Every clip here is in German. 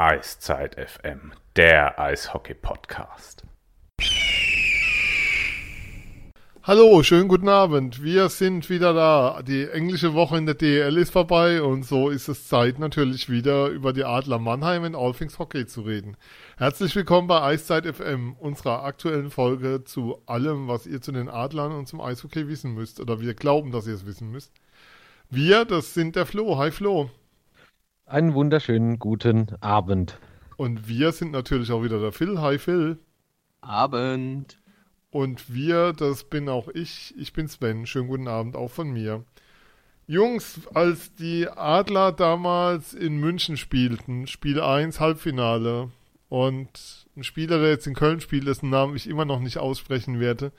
Eiszeit FM, der Eishockey-Podcast. Hallo, schönen guten Abend. Wir sind wieder da. Die englische Woche in der DL ist vorbei und so ist es Zeit natürlich wieder über die Adler Mannheim in All Things Hockey zu reden. Herzlich willkommen bei Eiszeit FM, unserer aktuellen Folge zu allem, was ihr zu den Adlern und zum Eishockey wissen müsst oder wir glauben, dass ihr es wissen müsst. Wir, das sind der Flo. Hi Flo. Einen wunderschönen guten Abend. Und wir sind natürlich auch wieder der Phil. Hi Phil. Abend. Und wir, das bin auch ich. Ich bin Sven. Schönen guten Abend auch von mir. Jungs, als die Adler damals in München spielten, Spiel 1 Halbfinale, und ein Spieler, der jetzt in Köln spielt, dessen Namen ich immer noch nicht aussprechen werde,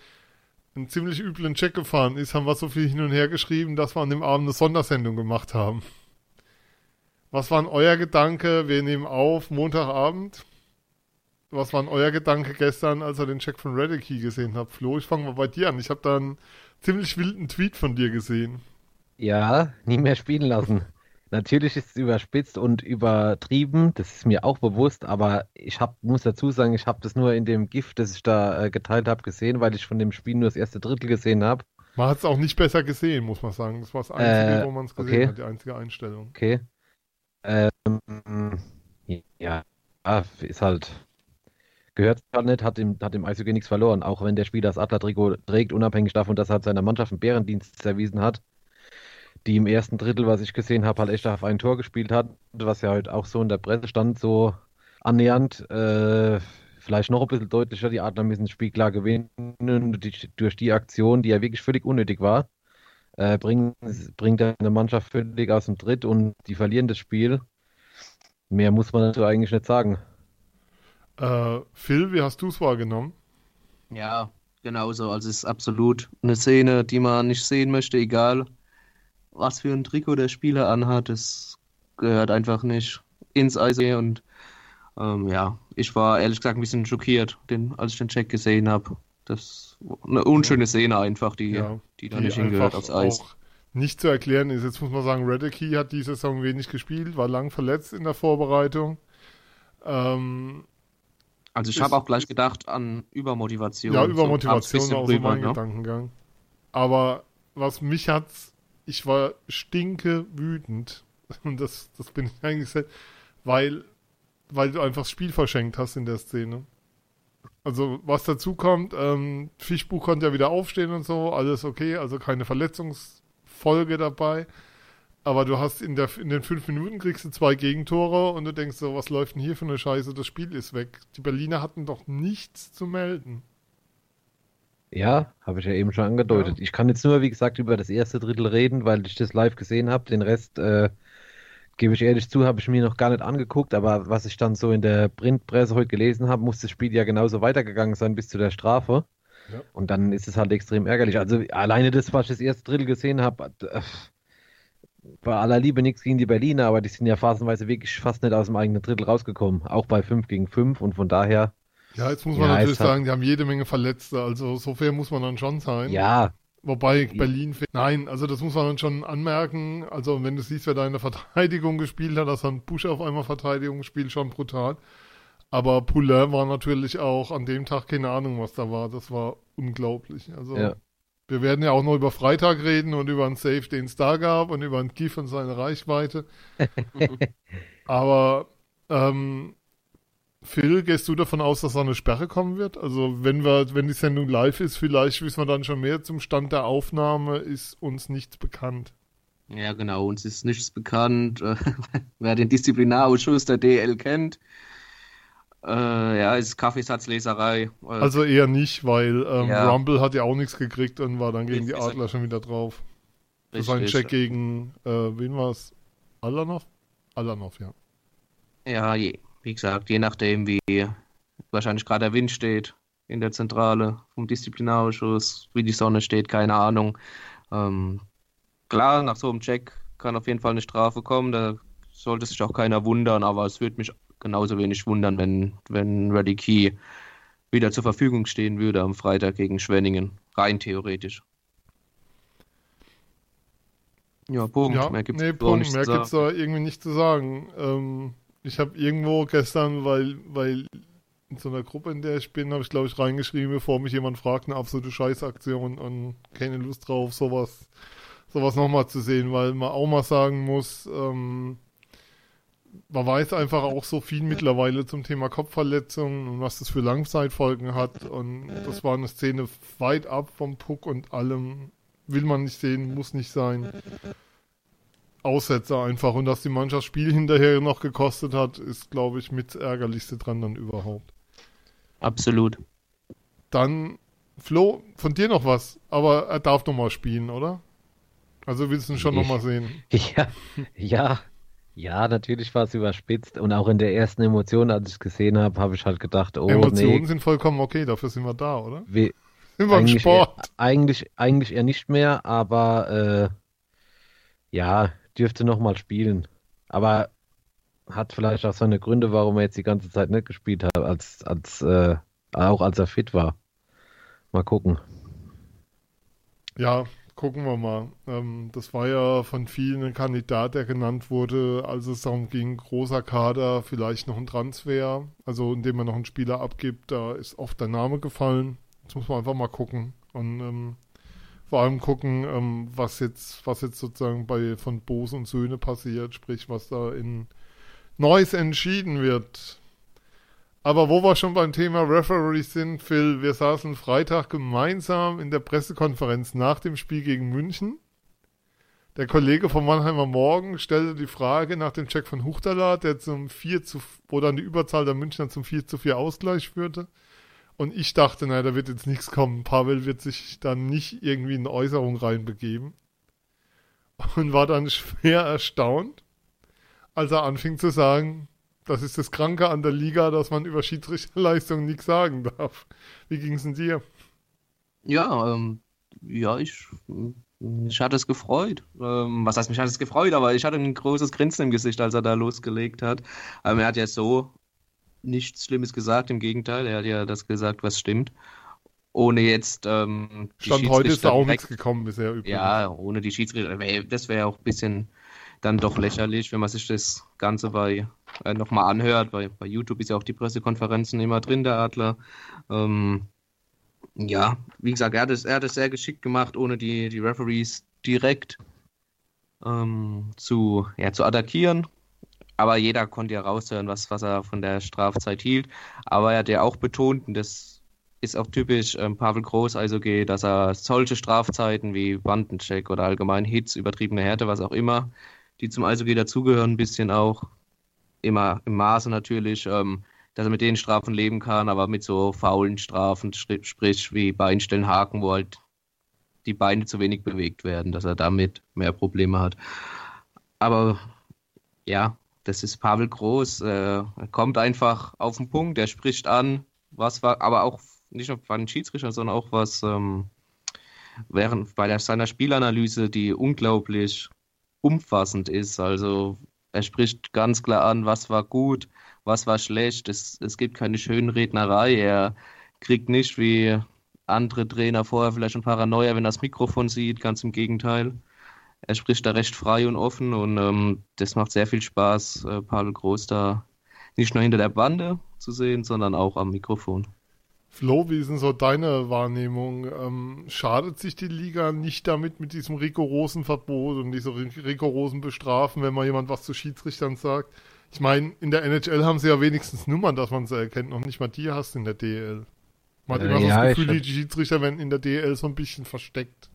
einen ziemlich üblen Check gefahren ist, haben wir so viel hin und her geschrieben, dass wir an dem Abend eine Sondersendung gemacht haben. Was war euer Gedanke? Wir nehmen auf Montagabend. Was war euer Gedanke gestern, als ihr den Check von Redicky gesehen habt? Flo, ich fange mal bei dir an. Ich habe da einen ziemlich wilden Tweet von dir gesehen. Ja, nie mehr spielen lassen. Natürlich ist es überspitzt und übertrieben, das ist mir auch bewusst, aber ich hab, muss dazu sagen, ich habe das nur in dem Gift, das ich da äh, geteilt habe, gesehen, weil ich von dem Spiel nur das erste Drittel gesehen habe. Man hat es auch nicht besser gesehen, muss man sagen. Das war das Einzige, Äh, wo man es gesehen okay. hat, die einzige Einstellung. Okay. Ähm, ja, ist halt. Gehört halt nicht, hat dem, hat dem Eishockey nichts verloren, auch wenn der Spieler das Adler-Trikot trägt, unabhängig davon, dass er halt seiner Mannschaft einen Bärendienst erwiesen hat, die im ersten Drittel, was ich gesehen habe, halt echt auf ein Tor gespielt hat, was ja heute auch so in der Presse stand, so annähernd. Äh, vielleicht noch ein bisschen deutlicher, die Adler müssen das Spiel klar gewinnen durch die Aktion, die ja wirklich völlig unnötig war. Äh, bringt, bringt eine Mannschaft völlig aus dem Tritt und die verlieren das Spiel. Mehr muss man dazu eigentlich nicht sagen. Äh, Phil, wie hast du es wahrgenommen? Ja, genauso. Also es ist absolut eine Szene, die man nicht sehen möchte, egal was für ein Trikot der Spieler anhat. Es gehört einfach nicht ins Eishockey und ähm, ja, ich war ehrlich gesagt ein bisschen schockiert, den, als ich den Check gesehen habe. Das eine unschöne Szene einfach, die, Ja, die da nicht hingehört aufs Eis. auch nicht zu erklären ist. Jetzt muss man sagen, Redicky hat die Saison wenig gespielt, war lang verletzt in der Vorbereitung. Ähm, Also ich habe auch gleich gedacht an Übermotivation. ja, So Übermotivation ein war auch so mein ne? Gedankengang. Aber was mich hat's, ich war stinke wütend. Und das, das bin ich eigentlich weil, weil du einfach das Spiel verschenkt hast in der Szene. Also, was dazu kommt, ähm, Fischbuch konnte ja wieder aufstehen und so, alles okay, also keine Verletzungsfolge dabei. Aber du hast in, der, in den fünf Minuten kriegst du zwei Gegentore und du denkst so, was läuft denn hier für eine Scheiße? Das Spiel ist weg. Die Berliner hatten doch nichts zu melden. Ja, habe ich ja eben schon angedeutet. Ich kann jetzt nur, wie gesagt, über das erste Drittel reden, weil ich das live gesehen habe. Den Rest, äh, gebe ich ehrlich zu, habe ich mir noch gar nicht angeguckt. Aber was ich dann so in der Printpresse heute gelesen habe, muss das Spiel ja genauso weitergegangen sein bis zu der Strafe. Ja. Und dann ist es halt extrem ärgerlich. Also alleine das, was ich das erste Drittel gesehen habe, äh, bei aller Liebe nichts gegen die Berliner, aber die sind ja phasenweise wirklich fast nicht aus dem eigenen Drittel rausgekommen. Auch bei 5 gegen 5 und von daher, Ja, jetzt muss man Ja, natürlich hat- sagen, die haben jede Menge Verletzte, also so fair muss man dann schon sein. ja, Wobei Berlin, nein, also das muss man schon anmerken. Also wenn du siehst, wer da in der Verteidigung gespielt hat, dass dann Busch auf einmal Verteidigung spielt, schon brutal. Aber Poulain war natürlich auch an dem Tag keine Ahnung, was da war. Das war unglaublich. Also Ja. wir werden ja auch noch über Freitag reden und über einen Save, den es da gab und über einen GIF und seine Reichweite. Aber ähm, Phil, gehst du davon aus, dass da eine Sperre kommen wird? Also wenn wir, wenn die Sendung live ist, vielleicht wissen wir dann schon mehr zum Stand der Aufnahme, ist uns nichts bekannt. Ja, genau, uns ist nichts bekannt. Äh, Wer den Disziplinarausschuss der DL kennt, äh, ja, ist Kaffeesatzleserei. Äh, Also eher nicht, weil ähm, Ja. Rumble hat ja auch nichts gekriegt und war dann gegen die Adler schon wieder drauf. Das war ein Check gegen, äh, wen war es? Alanov? Alanov, ja. Ja, je, wie gesagt, je nachdem, wie wahrscheinlich gerade der Wind steht in der Zentrale vom Disziplinarausschuss, wie die Sonne steht, keine Ahnung. Ähm, klar, nach so einem Check kann auf jeden Fall eine Strafe kommen, da sollte sich auch keiner wundern, aber es würde mich genauso wenig wundern, wenn, wenn Reddy Key wieder zur Verfügung stehen würde am Freitag gegen Schwenningen, rein theoretisch. Ja, Punkt. Ja, mehr gibt's nee, auch Punkt. nicht Mehr zu gibt es da irgendwie nicht zu sagen. Ähm, ich habe irgendwo gestern, weil, weil in so einer Gruppe, in der ich bin, habe ich glaube ich reingeschrieben, bevor mich jemand fragt, eine absolute Scheißaktion und keine Lust drauf, sowas, sowas nochmal zu sehen, weil man auch mal sagen muss, ähm, man weiß einfach auch so viel mittlerweile zum Thema Kopfverletzungen und was das für Langzeitfolgen hat. Und das war eine Szene weit ab vom Puck und allem. Will man nicht sehen, muss nicht sein. Aussetzer einfach. Und dass die Mannschaft Spiel hinterher noch gekostet hat, ist, glaube ich, mit Ärgerlichste dran dann überhaupt. Absolut. Dann, Flo, von dir noch was, aber er darf noch mal spielen, oder? Also willst du ihn schon Ich- noch mal sehen? Ja, ja, ja, natürlich war es überspitzt und auch in der ersten Emotion, als ich es gesehen habe, habe ich halt gedacht, oh Emotionen nee, sind vollkommen okay, dafür sind wir da, oder? wir, Sind wir im eigentlich, Sport. eher, eigentlich, eigentlich eher nicht mehr, aber äh, ja, dürfte noch mal spielen. Aber hat vielleicht auch seine Gründe, warum er jetzt die ganze Zeit nicht gespielt hat, als, als, äh, auch als er fit war. Mal gucken. Ja, gucken wir mal. Ähm, das war ja von vielen ein Kandidat, der genannt wurde, als es darum ging, großer Kader, vielleicht noch ein Transfer, also indem man noch einen Spieler abgibt, da ist oft der Name gefallen. Jetzt muss man einfach mal gucken und ähm, vor allem gucken, ähm, was jetzt, was jetzt sozusagen bei von Bose und Söhne passiert, sprich, was da in Neues entschieden wird. Aber wo wir schon beim Thema Referees sind, Phil, wir saßen Freitag gemeinsam in der Pressekonferenz nach dem Spiel gegen München. Der Kollege vom Mannheimer Morgen stellte die Frage nach dem Check von Huchtala, der zum 4 zu, wo dann die Überzahl der Münchner zum 4 zu 4 Ausgleich führte. Und ich dachte, naja, da wird jetzt nichts kommen. Pavel wird sich dann nicht irgendwie in eine Äußerung reinbegeben. Und war dann schwer erstaunt, als er anfing zu sagen, das ist das Kranke an der Liga, dass man über Schiedsrichterleistungen nichts sagen darf. Wie ging es denn dir? Ja, ähm, ja, ich, ich hatte es gefreut. Ähm, was heißt, mich hat es gefreut, aber ich hatte ein großes Grinsen im Gesicht, als er da losgelegt hat. Ähm, er hat ja so nichts Schlimmes gesagt, im Gegenteil, er hat ja das gesagt, was stimmt. Ohne jetzt ähm, die Stand heute ist da auch nichts gekommen bisher übrigens. Ja, ohne die Schiedsrichter. Das wäre auch ein bisschen dann doch lächerlich, wenn man sich das Ganze bei äh, nochmal anhört. Bei, bei YouTube ist ja auch die Pressekonferenzen immer drin, der Adler. Ähm, ja, wie gesagt, er hat es, er hat es sehr geschickt gemacht, ohne die, die Referees direkt ähm, zu, ja, zu attackieren. Aber jeder konnte ja raushören, was, was er von der Strafzeit hielt. Aber er hat ja auch betont, und das ist auch typisch ähm, Pavel Groß Eishockey, dass er solche Strafzeiten wie Bandencheck oder allgemein Hits, übertriebene Härte, was auch immer, die zum Eishockey dazugehören, ein bisschen auch, immer im Maße natürlich, ähm, dass er mit den Strafen leben kann, aber mit so faulen Strafen, sprich wie Beinstellen, Haken, wo halt die Beine zu wenig bewegt werden, dass er damit mehr Probleme hat. Aber ja, das ist Pavel Groß. Äh, er kommt einfach auf den Punkt, er spricht an, was war, aber auch nicht nur bei den Schiedsrichtern, sondern auch was ähm, während bei der, seiner Spielanalyse, die unglaublich umfassend ist. Also er spricht ganz klar an, was war gut, was war schlecht. Es, es gibt keine schönen Rednerei. Er kriegt nicht wie andere Trainer vorher vielleicht ein Paranoia, wenn er das Mikrofon sieht. Ganz im Gegenteil. Er spricht da recht frei und offen und ähm, das macht sehr viel Spaß, äh, Pavel Groß da nicht nur hinter der Bande zu sehen, sondern auch am Mikrofon. Flo, wie ist denn so deine Wahrnehmung? Ähm, schadet sich die Liga nicht damit mit diesem rigorosen Verbot und dieser ri- rigorosen Bestrafen, wenn mal jemand was zu Schiedsrichtern sagt? Ich meine, in der NHL haben sie ja wenigstens Nummern, dass man sie erkennt. Noch nicht mal die hast du in der DL. Man hat Äh, immer so ja, das Gefühl, die Schiedsrichter werden in der DL so ein bisschen versteckt.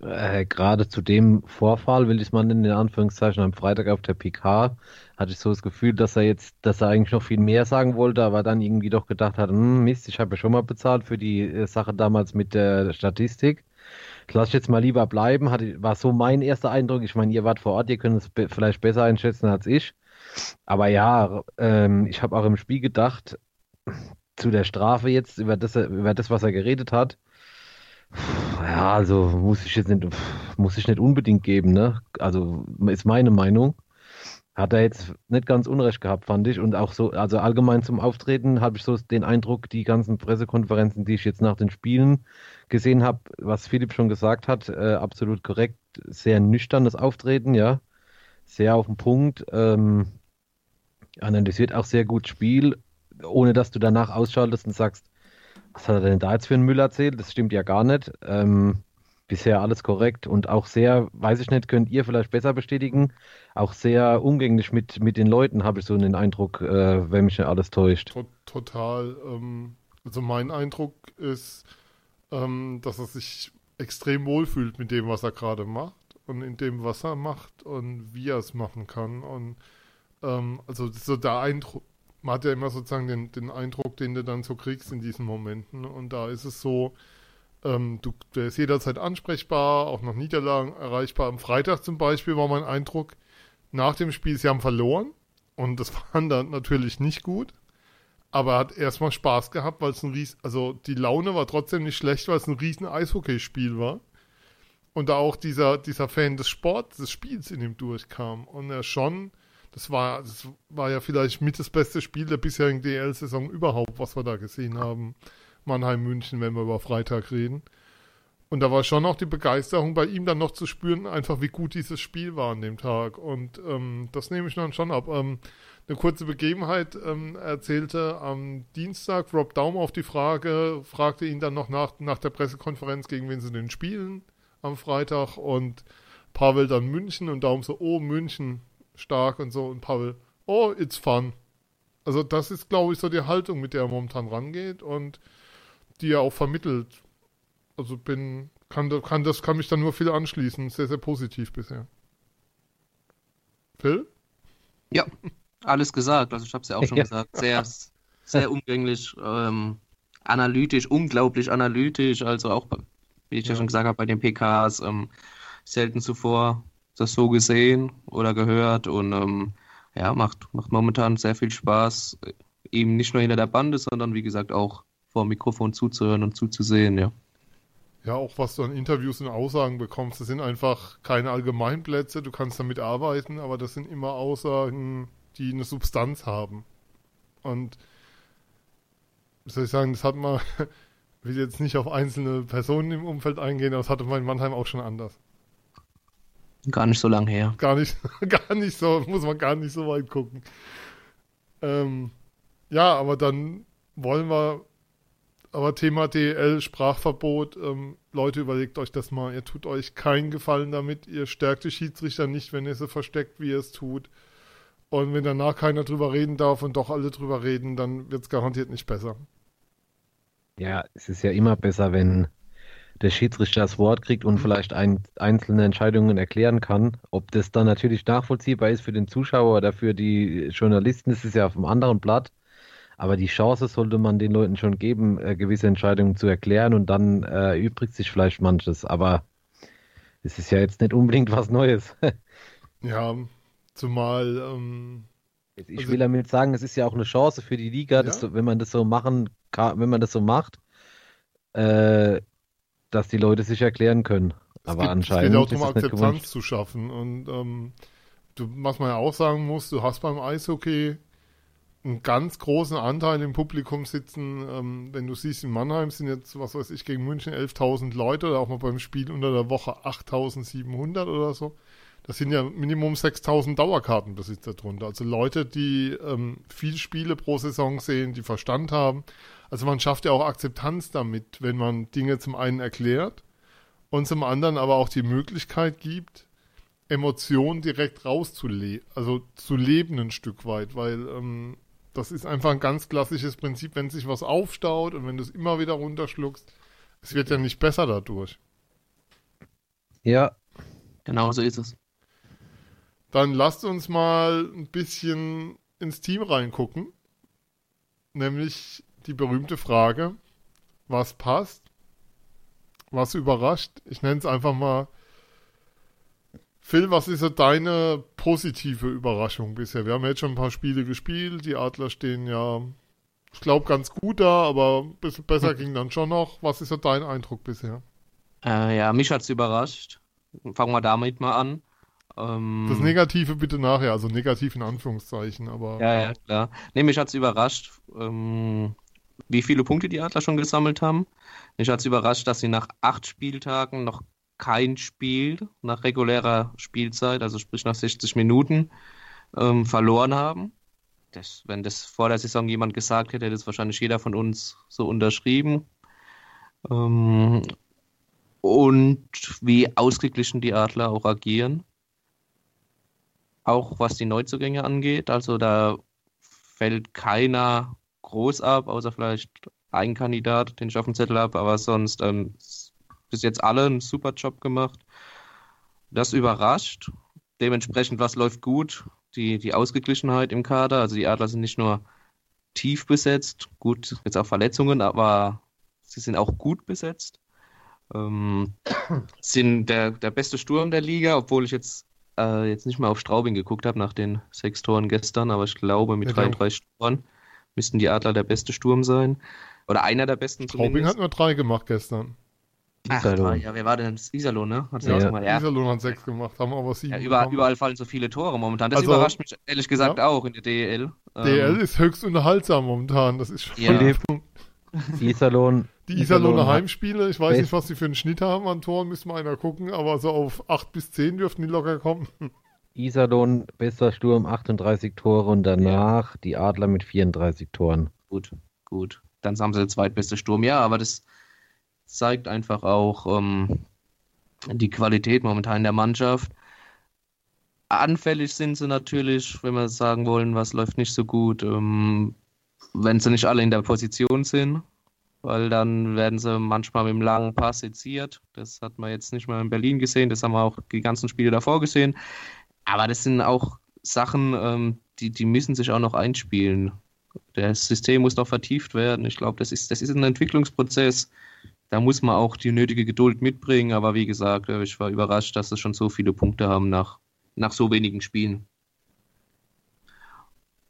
Äh, gerade zu dem Vorfall, will ich es mal in Anführungszeichen, am Freitag auf der PK, hatte ich so das Gefühl, dass er jetzt, dass er eigentlich noch viel mehr sagen wollte, aber dann irgendwie doch gedacht hat, hm, Mist, ich habe ja schon mal bezahlt für die äh, Sache damals mit der Statistik. Lass ich jetzt mal lieber bleiben, hatte, war so mein erster Eindruck. Ich meine, ihr wart vor Ort, ihr könnt es be vielleicht besser einschätzen als ich. Aber ja, ähm, ich habe auch im Spiel gedacht, zu der Strafe jetzt, über das, er- über das, was er geredet hat, ja, also muss ich jetzt nicht, muss ich nicht unbedingt geben, ne? Also ist meine Meinung. Hat er jetzt nicht ganz unrecht gehabt, fand ich. Und auch so, also allgemein zum Auftreten habe ich so den Eindruck, die ganzen Pressekonferenzen, die ich jetzt nach den Spielen gesehen habe, was Philipp schon gesagt hat, äh, absolut korrekt, sehr nüchternes Auftreten, ja. Sehr auf den Punkt. Ähm, analysiert auch sehr gut Spiel, ohne dass du danach ausschaltest und sagst, was hat er denn da jetzt für einen Müll erzählt? Das stimmt ja gar nicht. Ähm, bisher alles korrekt und auch sehr, weiß ich nicht, könnt ihr vielleicht besser bestätigen, auch sehr umgänglich mit, mit den Leuten, habe ich so den Eindruck, äh, wenn mich nicht alles täuscht. Total. Ähm, also mein Eindruck ist, ähm, dass er sich extrem wohlfühlt mit dem, was er gerade macht und in dem, was er macht und wie er es machen kann. Und ähm, also so der Eindruck, man hat ja immer sozusagen den, den Eindruck, den du dann so kriegst in diesen Momenten. Und da ist es so, ähm, du, der ist jederzeit ansprechbar, auch nach Niederlagen erreichbar. Am Freitag zum Beispiel war mein Eindruck, nach dem Spiel, sie haben verloren. Und das war dann natürlich nicht gut. Aber er hat erstmal Spaß gehabt, weil es ein Ries, also die Laune war trotzdem nicht schlecht, weil es ein riesen Eishockeyspiel war. Und da auch dieser, dieser Fan des Sports, des Spiels in ihm durchkam. Und er schon das war, das war ja vielleicht mit das beste Spiel der bisherigen DL-Saison überhaupt, was wir da gesehen haben. Mannheim, München, wenn wir über Freitag reden. Und da war schon auch die Begeisterung bei ihm dann noch zu spüren, einfach wie gut dieses Spiel war an dem Tag. Und ähm, das nehme ich dann schon ab. Ähm, eine kurze Begebenheit ähm, erzählte am Dienstag Rob Daum auf die Frage, fragte ihn dann noch nach, nach der Pressekonferenz, gegen wen sie denn spielen am Freitag. Und Pavel dann München und Daum so, oh, München, stark und so. Und Pavel, oh, it's fun. Also das ist, glaube ich, so die Haltung, mit der er momentan rangeht und die er auch vermittelt. Also bin, kann, kann das kann mich dann nur viel anschließen. Sehr, sehr positiv bisher. Phil? Ja, alles gesagt. Also ich habe es ja auch schon ja. gesagt. Sehr, sehr umgänglich, ähm, analytisch, unglaublich analytisch. Also auch, wie ich ja, ja schon gesagt habe, bei den PKs ähm, selten zuvor das so gesehen oder gehört und ähm, ja, macht, macht momentan sehr viel Spaß, ihm nicht nur hinter der Bande, sondern wie gesagt auch vor dem Mikrofon zuzuhören und zuzusehen, ja. Ja, auch was du an Interviews und Aussagen bekommst, das sind einfach keine Allgemeinplätze, du kannst damit arbeiten, aber das sind immer Aussagen, die eine Substanz haben. Und wie soll ich sagen, das hat man, will jetzt nicht auf einzelne Personen im Umfeld eingehen, aber das hatte man in Mannheim auch schon anders. Gar nicht so lange her. Gar nicht, gar nicht so, muss man gar nicht so weit gucken. Ähm, ja, aber dann wollen wir, aber Thema DL, Sprachverbot, ähm, Leute, überlegt euch das mal. Ihr tut euch keinen Gefallen damit. Ihr stärkt die Schiedsrichter nicht, wenn ihr sie versteckt, wie ihr es tut. Und wenn danach keiner drüber reden darf und doch alle drüber reden, dann wird es garantiert nicht besser. Ja, es ist ja immer besser, wenn der Schiedsrichter das Wort kriegt und vielleicht ein, einzelne Entscheidungen erklären kann. Ob das dann natürlich nachvollziehbar ist für den Zuschauer oder für die Journalisten, das ist ja auf einem anderen Blatt. Aber die Chance sollte man den Leuten schon geben, äh, gewisse Entscheidungen zu erklären und dann äh, übrigt sich vielleicht manches. Aber es ist ja jetzt nicht unbedingt was Neues. ja, zumal. Ähm, ich also, will damit sagen, es ist ja auch eine Chance für die Liga, ja? dass, wenn man das so machen kann, wenn man das so macht, äh, dass die Leute sich erklären können. Es Aber gibt, anscheinend. Es geht auch darum, Akzeptanz zu schaffen. Und ähm, du, was man ja auch sagen muss, du hast beim Eishockey einen ganz großen Anteil im Publikum sitzen. Ähm, wenn du siehst, in Mannheim sind jetzt, was weiß ich, gegen München 11.000 Leute oder auch mal beim Spiel unter der Woche 8.700 oder so. Das sind ja Minimum 6.000 Dauerkartenbesitzer drunter. Also Leute, die ähm, viel Spiele pro Saison sehen, die Verstand haben. Also man schafft ja auch Akzeptanz damit, wenn man Dinge zum einen erklärt und zum anderen aber auch die Möglichkeit gibt, Emotionen direkt rauszuleben, also zu leben ein Stück weit, weil ähm, das ist einfach ein ganz klassisches Prinzip, wenn sich was aufstaut und wenn du es immer wieder runterschluckst, es wird ja nicht besser dadurch. Ja, genau so ist es. Dann lasst uns mal ein bisschen ins Team reingucken. Nämlich die berühmte Frage, was passt, was überrascht. Ich nenne es einfach mal. Phil, was ist so deine positive Überraschung bisher? Wir haben jetzt schon ein paar Spiele gespielt. Die Adler stehen ja, ich glaube, ganz gut da, aber ein bisschen besser ging dann schon noch. Was ist so dein Eindruck bisher? Äh, ja, mich hat es überrascht. Fangen wir damit mal an. Ähm, das Negative bitte nachher, also negativ in Anführungszeichen, aber. Ja, ja, klar. Nee, mich hat es überrascht. Ähm, wie viele Punkte die Adler schon gesammelt haben. Mich hat es überrascht, dass sie nach acht Spieltagen noch kein Spiel nach regulärer Spielzeit, also sprich nach 60 Minuten, ähm, verloren haben. das, wenn das vor der Saison jemand gesagt hätte, hätte das wahrscheinlich jeder von uns so unterschrieben. Ähm, und wie ausgeglichen die Adler auch agieren. Auch was die Neuzugänge angeht. Also da fällt keiner groß ab, außer vielleicht ein Kandidat, den ich auf dem Zettel habe, aber sonst ähm, bis jetzt alle einen super Job gemacht. Das überrascht. Dementsprechend, was läuft gut? Die, die Ausgeglichenheit im Kader. Also die Adler sind nicht nur tief besetzt, gut, jetzt auch Verletzungen, aber sie sind auch gut besetzt. Ähm, sind der, der beste Sturm der Liga, obwohl ich jetzt, äh, jetzt nicht mehr auf Straubing geguckt habe nach den sechs Toren gestern, aber ich glaube mit Ja, 33 Toren müssten die Adler der beste Sturm sein. Oder einer der besten Straubing zumindest. hat nur drei gemacht gestern. Ach, Iserlohn. ja, wer war denn? Iserlohn, ne? Hat Ja, ja, gemacht. ja. Iserlohn hat sechs gemacht, haben aber sieben ja über, bekommen. überall fallen so viele Tore momentan. Das Also, überrascht mich ehrlich gesagt ja. auch in der DEL. Ähm, DL ist höchst unterhaltsam momentan. Das ist schon Ja. Iserlohn. Die Iserlohner Heimspiele, ich weiß nicht, was sie für einen Schnitt haben an Toren, müsste mal einer gucken, aber so auf 8 bis 10 dürften die locker kommen. Iserlohn, bester Sturm, 38 Tore und danach die Adler mit 34 Toren. Gut, gut. Dann haben sie der zweitbeste Sturm. Ja, aber das zeigt einfach auch ähm, die Qualität momentan in der Mannschaft. Anfällig sind sie natürlich, wenn wir sagen wollen, was läuft nicht so gut, ähm, wenn sie nicht alle in der Position sind, weil dann werden sie manchmal mit dem langen Pass seziert. Das hat man jetzt nicht mal in Berlin gesehen, das haben wir auch die ganzen Spiele davor gesehen. Aber das sind auch Sachen, ähm, die, die müssen sich auch noch einspielen. Das System muss noch vertieft werden. Ich glaube, das ist, das ist ein Entwicklungsprozess. Da muss man auch die nötige Geduld mitbringen. Aber wie gesagt, äh, ich war überrascht, dass sie schon so viele Punkte haben nach, nach so wenigen Spielen.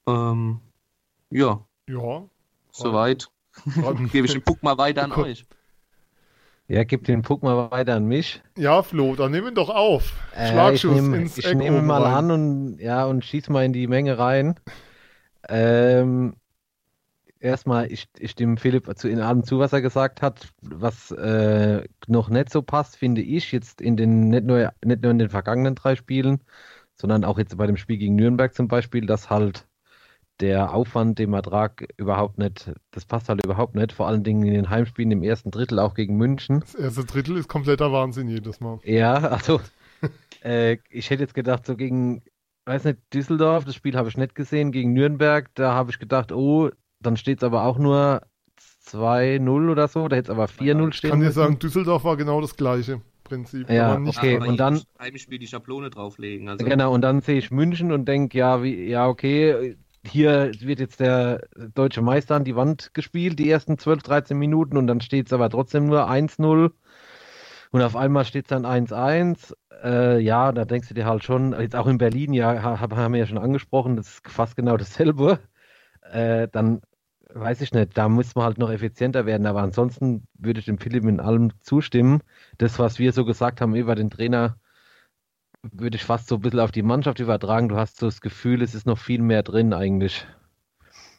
Ähm, ja, Ja. soweit. Dann- Gebe ich den Puck mal weiter an euch. Ja, gib den Puck mal weiter an mich. Ja, Flo, dann nehmen wir doch auf. Äh, ich Schlagschuss nehme ins ich Eck nehme oben mal rein. an und ja und schieß mal in die Menge rein. Ähm, erstmal, ich, ich stimme Philipp zu in allem zu, was er gesagt hat. Was äh, noch nicht so passt, finde ich, jetzt in den nicht nur, nicht nur in den vergangenen drei Spielen, sondern auch jetzt bei dem Spiel gegen Nürnberg zum Beispiel, dass halt der Aufwand, dem Ertrag überhaupt nicht, das passt halt überhaupt nicht. Vor allen Dingen in den Heimspielen im ersten Drittel, auch gegen München. Das erste Drittel ist kompletter Wahnsinn jedes Mal. Ja, also äh, ich hätte jetzt gedacht, so gegen, weiß nicht, Düsseldorf, das Spiel habe ich nicht gesehen, gegen Nürnberg, da habe ich gedacht, oh, dann steht es aber auch nur 2-0 oder so, da hätte es aber 4-0 Ich stehen kann dir sagen, Düsseldorf war genau das gleiche Prinzip. Ja, aber nicht okay, und dann- Heimspiel die Schablone drauflegen. Also, Genau, und dann sehe ich München und denke, ja, wie, ja, okay, hier wird jetzt der deutsche Meister an die Wand gespielt, die ersten 12, 13 Minuten, und dann steht es aber trotzdem nur 1-0. Und auf einmal steht es dann 1-1. Äh, ja, da denkst du dir halt schon, jetzt auch in Berlin, ja, ha- haben wir ja schon angesprochen, das ist fast genau dasselbe. Äh, dann weiß ich nicht, da muss man halt noch effizienter werden, aber ansonsten würde ich dem Philipp in allem zustimmen. Das, was wir so gesagt haben über den Trainer, würde ich fast so ein bisschen auf die Mannschaft übertragen. Du hast so das Gefühl, es ist noch viel mehr drin eigentlich.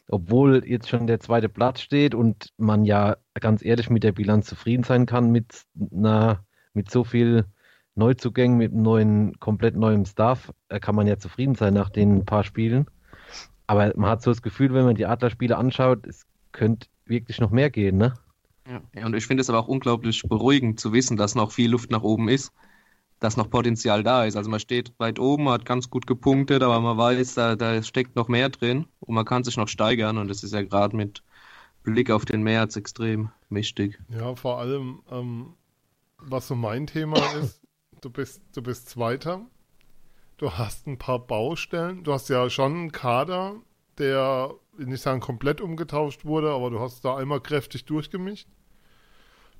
Obwohl jetzt schon der zweite Platz steht und man ja ganz ehrlich mit der Bilanz zufrieden sein kann mit einer, mit so viel Neuzugängen, mit einem neuen, komplett neuem Staff, äh, kann man ja zufrieden sein nach den paar Spielen. Aber man hat so das Gefühl, wenn man die Adlerspiele anschaut, es könnte wirklich noch mehr gehen, ne? Ja, und ich finde es aber auch unglaublich beruhigend zu wissen, dass noch viel Luft nach oben ist, dass noch Potenzial da ist. Also man steht weit oben, hat ganz gut gepunktet, aber man weiß, da, da steckt noch mehr drin und man kann sich noch steigern und das ist ja gerade mit Blick auf den März extrem wichtig. Ja, vor allem, ähm, was so mein Thema ist, du bist, du bist Zweiter, du hast ein paar Baustellen, du hast ja schon einen Kader, der, will nicht sagen komplett umgetauscht wurde, aber du hast da einmal kräftig durchgemischt.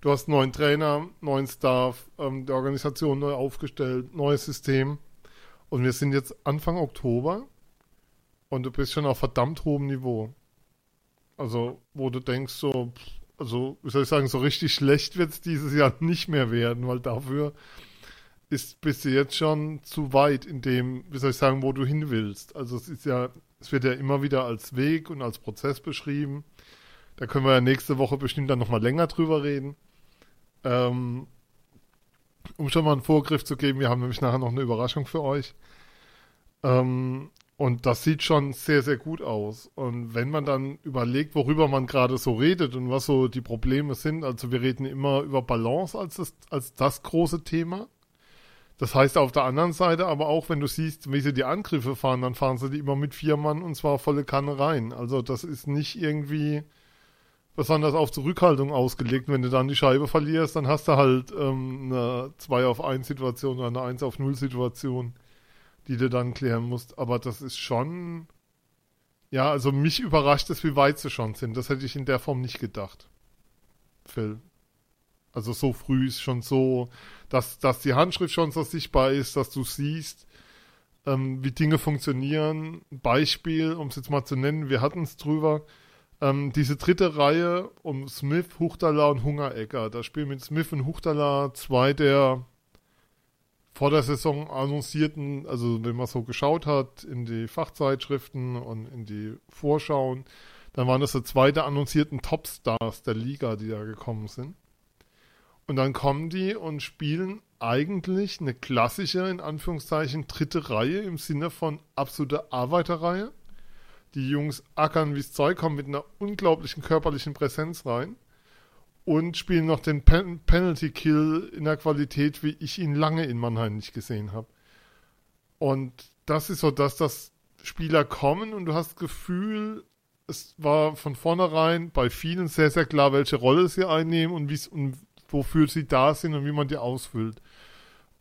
Du hast neuen Trainer, neuen Staff, ähm, die Organisation neu aufgestellt, neues System. Und wir sind jetzt Anfang Oktober und du bist schon auf verdammt hohem Niveau. Also, wo du denkst, so, also, wie soll ich sagen, so richtig schlecht wird es dieses Jahr nicht mehr werden, weil dafür ist, bist du jetzt schon zu weit in dem, wie soll ich sagen, wo du hin willst. Also, es ist ja, es wird ja immer wieder als Weg und als Prozess beschrieben. Da können wir ja nächste Woche bestimmt dann nochmal länger drüber reden. Ähm, um schon mal einen Vorgriff zu geben, wir haben nämlich nachher noch eine Überraschung für euch. Ähm, Und das sieht schon sehr, sehr gut aus. Und wenn man dann überlegt, worüber man gerade so redet und was so die Probleme sind, also wir reden immer über Balance als das, als das große Thema. Das heißt auf der anderen Seite aber auch, wenn du siehst, wie sie die Angriffe fahren, dann fahren sie die immer mit vier Mann und zwar volle Kanne rein. Also das ist nicht irgendwie besonders auf Zurückhaltung ausgelegt. Wenn du dann die Scheibe verlierst, dann hast du halt ähm, eine 2 auf 1 Situation oder eine 1 auf 0 Situation, die du dann klären musst. Aber das ist schon, ja, also mich überrascht es, wie weit sie schon sind. Das hätte ich in der Form nicht gedacht. Phil. Also so früh ist schon so, dass, dass die Handschrift schon so sichtbar ist, dass du siehst, ähm, wie Dinge funktionieren. Beispiel, um es jetzt mal zu nennen, wir hatten es drüber, ähm, diese dritte Reihe um Smith, Huchtala und Hungerecker. Da spielen mit Smith und Huchtala zwei der vor der Saison annoncierten, also wenn man so geschaut hat in die Fachzeitschriften und in die Vorschauen, dann waren das die zwei der annoncierten Topstars der Liga, die da gekommen sind. Und dann kommen die und spielen eigentlich eine klassische, in Anführungszeichen, dritte Reihe im Sinne von absolute Arbeiterreihe. Die Jungs ackern wie's Zeug, kommen mit einer unglaublichen körperlichen Präsenz rein und spielen noch den Pen Penalty Kill in der Qualität, wie ich ihn lange in Mannheim nicht gesehen habe. Und das ist so, dass das Spieler kommen und du hast das Gefühl, es war von vornherein bei vielen sehr, sehr klar, welche Rolle sie einnehmen und, und wofür sie da sind und wie man die ausfüllt.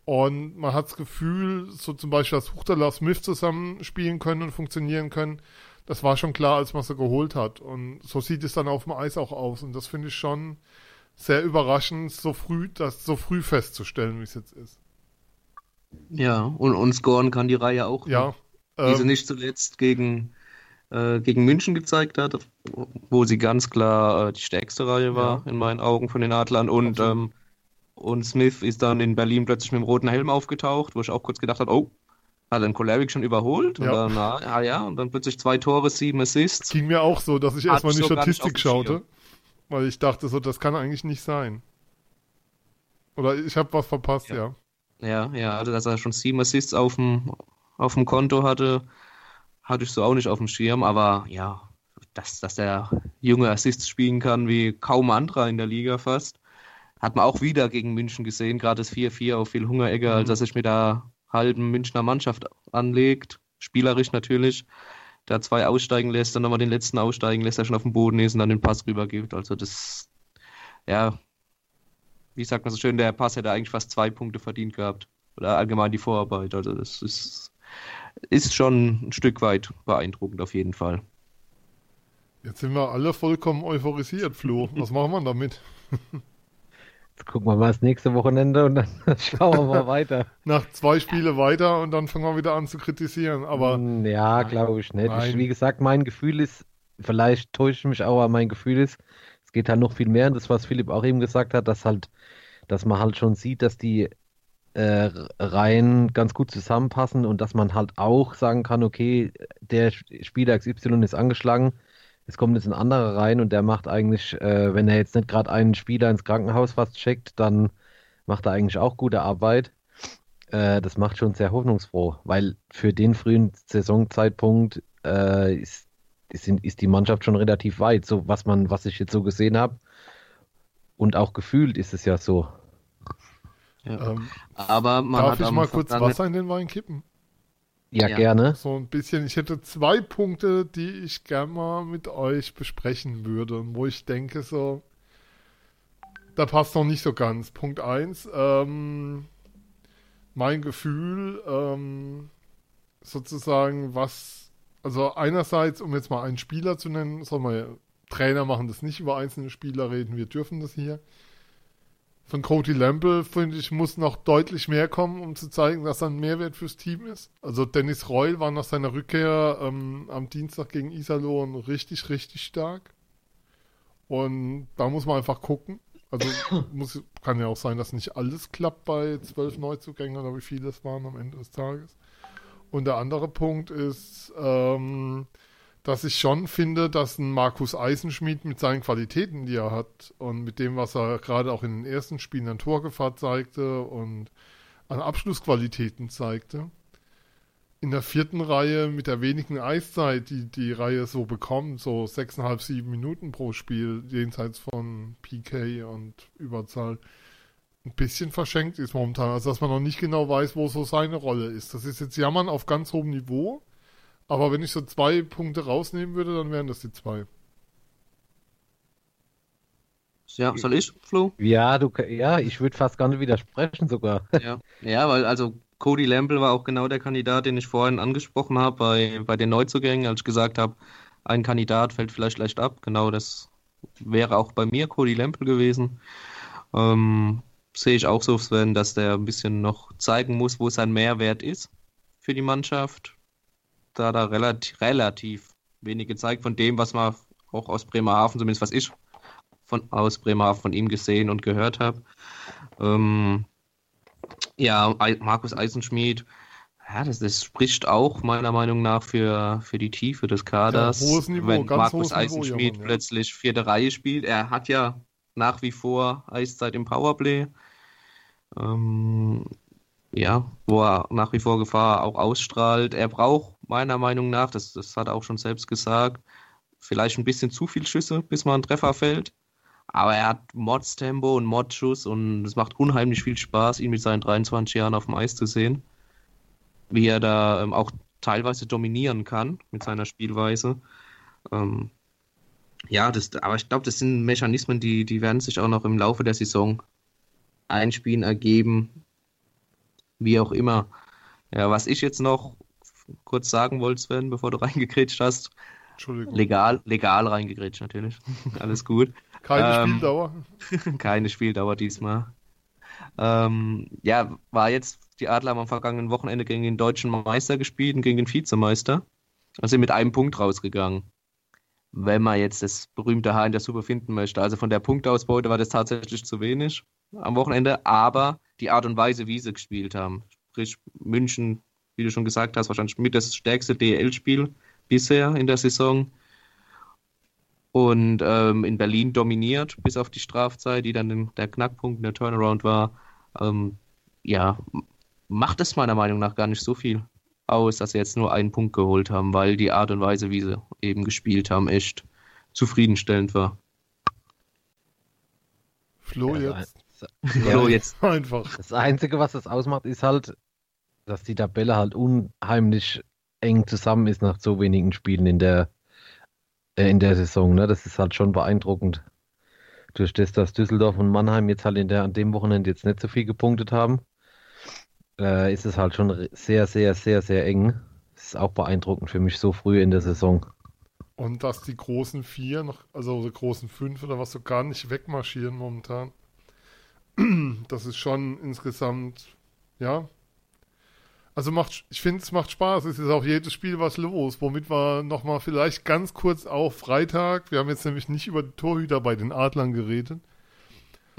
Und man hat das Gefühl, so zum Beispiel, dass Huchtala Smith zusammen spielen können und funktionieren können, das war schon klar, als man sie geholt hat. Und so sieht es dann auf dem Eis auch aus. Und das finde ich schon sehr überraschend, so früh, das so früh festzustellen, wie es jetzt ist. Ja, und, und scoren kann die Reihe auch. Ja. Die ähm, sie ähm, nicht zuletzt gegen, äh, gegen München gezeigt hat, wo sie ganz klar äh, die stärkste Reihe war, ja. in meinen Augen von den Adlern. Und, ähm, und Smith ist dann in Berlin plötzlich mit dem roten Helm aufgetaucht, wo ich auch kurz gedacht habe, oh, hat dann Kolarek schon überholt? Ja. Und dann, na, ja, und dann plötzlich zwei Tore, sieben Assists. Ging mir auch so, dass ich erstmal die Statistik schaute, weil ich dachte so, das kann eigentlich nicht sein. Oder ich habe was verpasst, ja. ja. Ja, ja, also dass er schon sieben Assists auf dem, auf dem Konto hatte, hatte ich so auch nicht auf dem Schirm, aber ja, dass, dass der junge Assists spielen kann wie kaum anderer in der Liga fast. Hat man auch wieder gegen München gesehen, gerade das 4-4 auf viel Hungeregger, mhm. als dass ich mir da halben Münchner Mannschaft anlegt, spielerisch natürlich, da zwei aussteigen lässt, dann nochmal den letzten aussteigen lässt, der schon auf dem Boden ist und dann den Pass rübergibt. Also das, ja, wie sagt man so schön, der Pass hätte eigentlich fast zwei Punkte verdient gehabt. Oder allgemein die Vorarbeit. Also das ist, ist schon ein Stück weit beeindruckend auf jeden Fall. Jetzt sind wir alle vollkommen euphorisiert, Flo. Was machen wir damit? Gucken wir mal das nächste Wochenende und dann schauen wir mal weiter. Nach zwei Spiele weiter und dann fangen wir wieder an zu kritisieren. Aber hm, ja, glaube ich nicht. Ich, wie gesagt, mein Gefühl ist, vielleicht täusche ich mich auch, aber mein Gefühl ist, es geht halt noch viel mehr. Und das, was Philipp auch eben gesagt hat, dass halt, dass man halt schon sieht, dass die äh, Reihen ganz gut zusammenpassen und dass man halt auch sagen kann, okay, der Spieler XY ist angeschlagen es kommt jetzt ein anderer rein und der macht eigentlich, äh, wenn er jetzt nicht gerade einen Spieler ins Krankenhaus fast checkt, dann macht er eigentlich auch gute Arbeit. Äh, das macht schon sehr hoffnungsfroh, weil für den frühen Saisonzeitpunkt äh, ist, ist, ist, die Mannschaft schon relativ weit, so was man, was ich jetzt so gesehen habe. Und auch gefühlt ist es ja so. Ja. Ähm, Aber man darf ich mal kurz Wasser in den Wein kippen? Ja, ja, gerne. So ein bisschen. Ich hätte zwei Punkte, die ich gerne mal mit euch besprechen würde und wo ich denke, so, da passt noch nicht so ganz. Punkt 1, ähm, mein Gefühl, ähm, sozusagen, was, also einerseits, um jetzt mal einen Spieler zu nennen, soll man, Trainer machen das nicht über einzelne Spieler reden, wir dürfen das hier von Cody Lamble, finde ich, muss noch deutlich mehr kommen, um zu zeigen, dass er ein Mehrwert fürs Team ist. Also Dennis Reul war nach seiner Rückkehr ähm, am Dienstag gegen Iserlohn richtig, richtig stark. Und da muss man einfach gucken. Also muss, kann ja auch sein, dass nicht alles klappt bei zwölf Neuzugängen oder wie viele es waren am Ende des Tages. Und der andere Punkt ist, ähm, dass ich schon finde, dass ein Markus Eisenschmidt mit seinen Qualitäten, die er hat und mit dem, was er gerade auch in den ersten Spielen an Torgefahr zeigte und an Abschlussqualitäten zeigte, in der vierten Reihe mit der wenigen Eiszeit, die die Reihe so bekommt, so sechseinhalb, sieben Minuten pro Spiel, jenseits von PK und Überzahl, ein bisschen verschenkt ist momentan. Also, dass man noch nicht genau weiß, wo so seine Rolle ist. Das ist jetzt Jammern auf ganz hohem Niveau. Aber wenn ich so zwei Punkte rausnehmen würde, dann wären das die zwei. Ja, soll ich, Flo? Ja, du, ja, ich würde fast gar nicht widersprechen sogar. Ja, ja, weil also Cody Lamble war auch genau der Kandidat, den ich vorhin angesprochen habe bei, bei den Neuzugängen, als ich gesagt habe, ein Kandidat fällt vielleicht leicht ab. Genau das wäre auch bei mir Cody Lamble gewesen. Ähm, sehe ich auch so, Sven, dass der ein bisschen noch zeigen muss, wo sein Mehrwert ist für die Mannschaft. Da da relativ, relativ wenig gezeigt von dem, was man auch aus Bremerhaven, zumindest was ich von, aus Bremerhaven von ihm gesehen und gehört habe. Ähm, ja, Markus Eisenschmied, ja, das, das, spricht auch meiner Meinung nach für, für die Tiefe des Kaders. Ja, hohes Niveau, wenn ganz Markus hohes Eisenschmied Niveau, ja. plötzlich vierte Reihe spielt. Er hat ja nach wie vor Eiszeit im Powerplay. Ähm, ja, wo er nach wie vor Gefahr auch ausstrahlt. Er braucht meiner Meinung nach, das, das hat er auch schon selbst gesagt, vielleicht ein bisschen zu viel Schüsse, bis man ein Treffer fällt. Aber er hat Mods-Tempo und Mod-Schuss und es macht unheimlich viel Spaß, ihn mit seinen 23 Jahren auf dem Eis zu sehen. Wie er da ähm, auch teilweise dominieren kann mit seiner Spielweise. Ähm, ja, das, aber ich glaube, das sind Mechanismen, die, die werden sich auch noch im Laufe der Saison einspielen, ergeben, wie auch immer. Ja, was ich jetzt noch kurz sagen wollte, Sven, bevor du reingekretscht hast, Entschuldigung. legal, legal reingekretscht natürlich, alles gut. Keine Ähm, Spieldauer. Keine Spieldauer diesmal. Ähm, ja, war jetzt, die Adler haben am vergangenen Wochenende gegen den deutschen Meister gespielt und gegen den Vizemeister. Und sind mit einem Punkt rausgegangen. Wenn man jetzt das berühmte Haar in der Suppe finden möchte. Also von der Punktausbeute war das tatsächlich zu wenig am Wochenende, aber die Art und Weise, wie sie gespielt haben. Sprich, München, wie du schon gesagt hast, wahrscheinlich mit das stärkste DL-Spiel bisher in der Saison. Und ähm, in Berlin dominiert, bis auf die Strafzeit, die dann der Knackpunkt, der Turnaround war. Ähm, ja, macht es meiner Meinung nach gar nicht so viel aus, dass sie jetzt nur einen Punkt geholt haben, weil die Art und Weise, wie sie eben gespielt haben, echt zufriedenstellend war. Flo Ja, jetzt. Flo, jetzt Einfach. Das Einzige, was das ausmacht, ist halt, dass die Tabelle halt unheimlich eng zusammen ist nach so wenigen Spielen in der, äh, in der Saison. Ne? Das ist halt schon beeindruckend. Durch das, dass Düsseldorf und Mannheim jetzt halt in der, an dem Wochenende jetzt nicht so viel gepunktet haben, äh, ist es halt schon sehr, sehr, sehr, sehr eng. Das ist auch beeindruckend für mich so früh in der Saison. Und dass die großen vier noch, also die großen fünf oder was so gar nicht wegmarschieren momentan. Das ist schon insgesamt, ja. Also macht, ich finde, es macht Spaß. Es ist auch jedes Spiel was los, womit wir nochmal vielleicht ganz kurz auf Freitag, wir haben jetzt nämlich nicht über die Torhüter bei den Adlern geredet,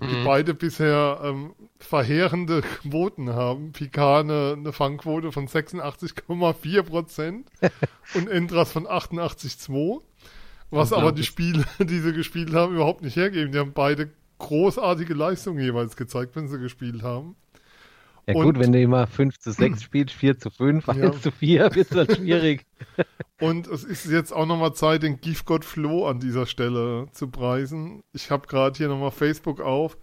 die Mhm. beide bisher ähm, verheerende Quoten haben. Picard eine, eine Fangquote von 86,4 Prozent und Endras von 88,2. Was aber die. Spiele, die sie gespielt haben, überhaupt nicht hergeben. Die haben beide großartige Leistungen jeweils gezeigt, wenn sie gespielt haben. Ja Und- gut, wenn du immer 5 zu 6 spielst, 4 zu 5, 1 Ja. zu 4, wird es halt schwierig. Und es ist jetzt auch nochmal Zeit, den Giftgott Flo an dieser Stelle zu preisen. Ich habe gerade hier nochmal Facebook auf.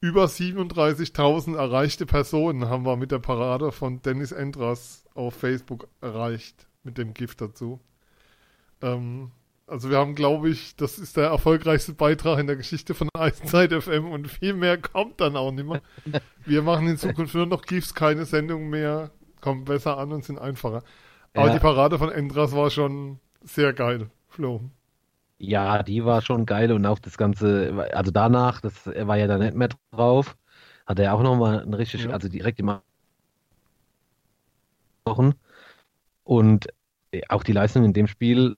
Über 37.000 erreichte Personen haben wir mit der Parade von Dennis Endras auf Facebook erreicht, mit dem Gift dazu. Ähm, also wir haben, glaube ich, das ist der erfolgreichste Beitrag in der Geschichte von Eiszeit FM und viel mehr kommt dann auch nicht mehr. Wir machen in Zukunft nur noch Gifts, keine Sendung mehr, kommen besser an und sind einfacher. Aber Ja. die Parade von Endras war schon sehr geil, Flo. Ja, die war schon geil und auch das Ganze, also danach, das er war ja da nicht mehr drauf, hat er auch nochmal ein richtig, Ja. also direkt im Wochen und äh, auch die Leistung in dem Spiel,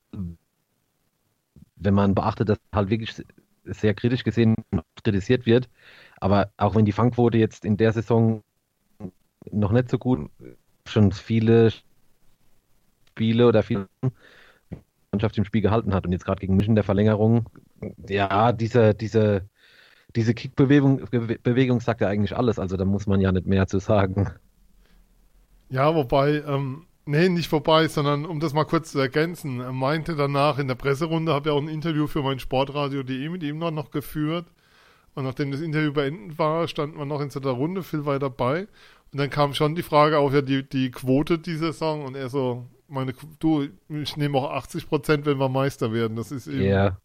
wenn man beachtet, dass halt wirklich sehr kritisch gesehen kritisiert wird, aber auch wenn die Fangquote jetzt in der Saison noch nicht so gut, schon viele Spiele oder viele Mannschaft im Spiel gehalten hat und jetzt gerade gegen München der Verlängerung, ja, diese, diese, diese Kickbewegung Bewe- Bewegung sagt ja eigentlich alles, also da muss man ja nicht mehr zu sagen. Ja, wobei, ähm, Nee, nicht vorbei, sondern um das mal kurz zu ergänzen. Er meinte danach in der Presserunde, habe ja auch ein Interview für mein Sportradio.de mit ihm noch, noch geführt. Und nachdem das Interview beendet war, standen wir noch in so einer Runde, Phil war dabei. Und dann kam schon die Frage auf, ja, die, die Quote dieser Song. Und er so, meine, du, ich nehme auch 80 Prozent, wenn wir Meister werden. Das ist eben. Ja,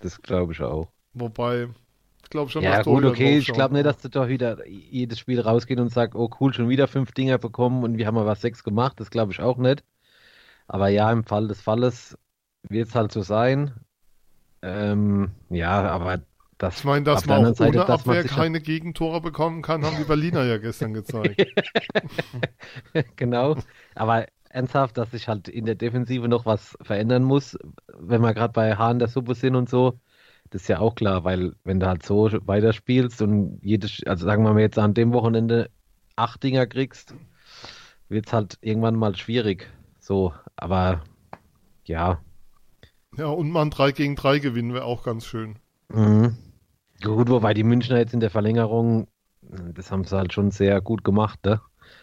das glaube ich auch. Wobei, ich glaube schon, Ja, dass gut, okay. Ich glaube nicht, dass du doch wieder jedes Spiel rausgehen und sagst, oh cool, schon wieder fünf Dinger bekommen und wir haben aber sechs gemacht. Das glaube ich auch nicht. Aber ja, im Fall des Falles wird es halt so sein. Ähm, ja, aber das Ich meine, dass man auch Seite, ohne Abwehr keine Gegentore bekommen kann, haben die Berliner ja gestern gezeigt. Genau, aber ernsthaft, dass sich halt in der Defensive noch was verändern muss, wenn wir gerade bei Hahn der Suppe sind und so, das ist ja auch klar, weil wenn du halt so weiterspielst und jedes, also sagen wir mal jetzt an dem Wochenende acht Dinger kriegst, wird es halt irgendwann mal schwierig. So, aber ja, Ja, und mal ein 3 gegen 3 gewinnen wäre auch ganz schön. mhm. Gut, wobei die Münchner jetzt in der Verlängerung, das haben sie halt schon sehr gut gemacht, ne?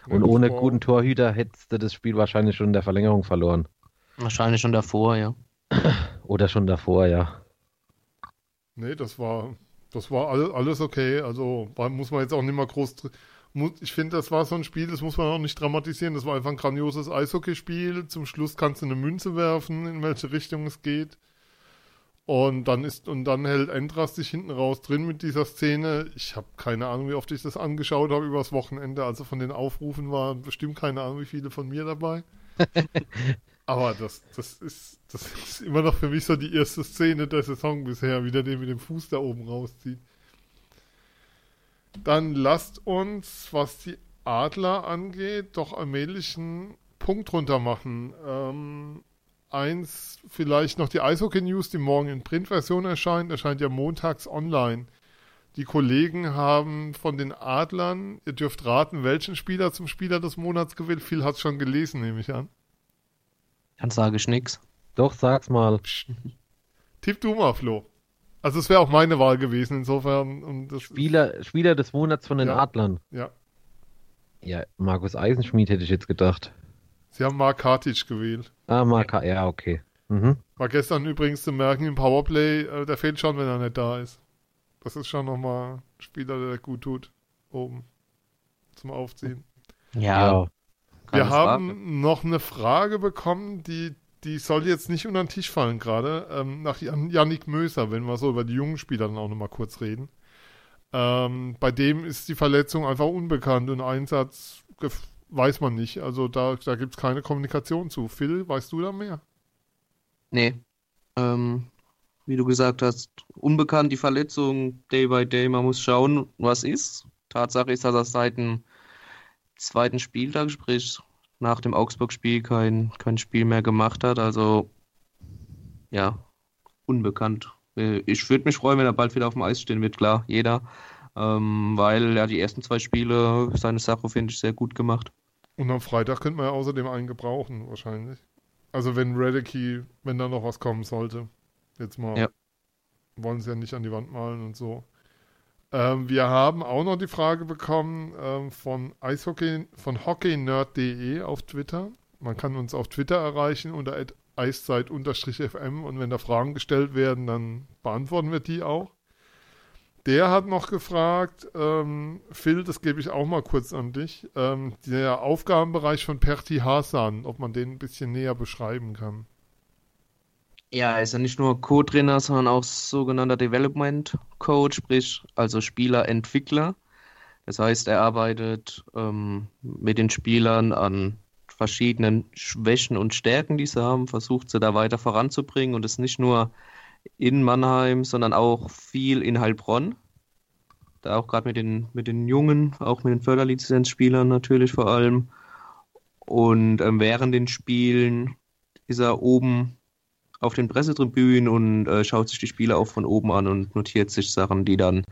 Und Ja, ohne war- guten Torhüter hättest du das Spiel wahrscheinlich schon in der Verlängerung verloren. Wahrscheinlich schon davor, ja. Oder schon davor, ja. Nee, das war, das war all, alles okay. Also muss man jetzt auch nicht mal groß. ich finde, das war so ein Spiel, das muss man auch nicht dramatisieren. Das war einfach ein grandioses Eishockeyspiel. Zum Schluss kannst du eine Münze werfen, in welche Richtung es geht. Und dann ist, und dann hält Endras sich hinten raus drin mit dieser Szene. Ich habe keine Ahnung, wie oft ich das angeschaut habe übers Wochenende. Also von den Aufrufen waren bestimmt keine Ahnung, wie viele von mir dabei. Aber das, das ist, das ist immer noch für mich so die erste Szene der Saison bisher, wie der den mit dem Fuß da oben rauszieht. Dann lasst uns, was die Adler angeht, doch allmählich einen Punkt runter machen. Ähm, eins, vielleicht noch die Eishockey-News, die morgen in Printversion erscheint, erscheint ja montags online. Die Kollegen haben von den Adlern, ihr dürft raten, welchen Spieler zum Spieler des Monats gewählt. Phil hat es schon gelesen, nehme ich an. Dann sage ich nichts. Doch, sag's mal. Tipp du mal, Flo. Also es wäre auch meine Wahl gewesen, insofern. Und das Spieler, Spieler des Monats von den Ja. Adlern. Ja. Ja, Markus Eisenschmied hätte ich jetzt gedacht. Sie haben Mark Kartic gewählt. Ah, Marka, ja, okay. Mhm. War gestern übrigens zu merken im Powerplay, äh, der fehlt schon, wenn er nicht da ist. Das ist schon nochmal ein Spieler, der gut tut. Oben. Zum Aufziehen. Ja, keine Wir Frage. haben noch eine Frage bekommen, die, die soll jetzt nicht unter den Tisch fallen gerade. Ähm, nach Jan Yannick Möser, wenn wir so über die jungen Spieler dann auch nochmal kurz reden. Ähm, bei dem ist die Verletzung einfach unbekannt und Einsatz weiß man nicht. Also da, da gibt es keine Kommunikation zu. Phil, weißt du da mehr? Nee. Ähm, wie du gesagt hast, unbekannt die Verletzung, Day by Day, man muss schauen, was ist. Tatsache ist, dass er seit dem zweiten Spieltag, sprich nach dem Augsburg-Spiel, kein, kein Spiel mehr gemacht hat. Also, ja, unbekannt. Äh, Ich würde mich freuen, wenn er bald wieder auf dem Eis stehen wird, klar, jeder. Ähm, weil er die ersten zwei Spiele seine Sache, finde ich, sehr gut gemacht. Und am Freitag könnte man ja außerdem einen gebrauchen, wahrscheinlich. Also wenn Redicky, wenn da noch was kommen sollte. Jetzt mal. Ja. Wollen sie ja nicht an die Wand malen und so. Ähm, wir haben auch noch die Frage bekommen ähm, von Eishockey, von hockeynerd.de auf Twitter. Man kann uns auf Twitter erreichen unter eiszeit-fm und wenn da Fragen gestellt werden, dann beantworten wir die auch. Der hat noch gefragt, ähm, Phil, das gebe ich auch mal kurz an dich, ähm, der Aufgabenbereich von Perti Hasan, ob man den ein bisschen näher beschreiben kann. Ja, er ist ja nicht nur Co-Trainer, sondern auch sogenannter Development Coach, sprich also Spielerentwickler. Das heißt, er arbeitet ähm, mit den Spielern an verschiedenen Schwächen und Stärken, die sie haben, versucht sie da weiter voranzubringen und das nicht nur in Mannheim, sondern auch viel in Heilbronn. Da auch gerade mit den, mit den Jungen, auch mit den Förderlizenzspielern natürlich vor allem. Und ähm, während den Spielen ist er oben auf den Pressetribünen und äh, schaut sich die Spiele auch von oben an und notiert sich Sachen, die dann,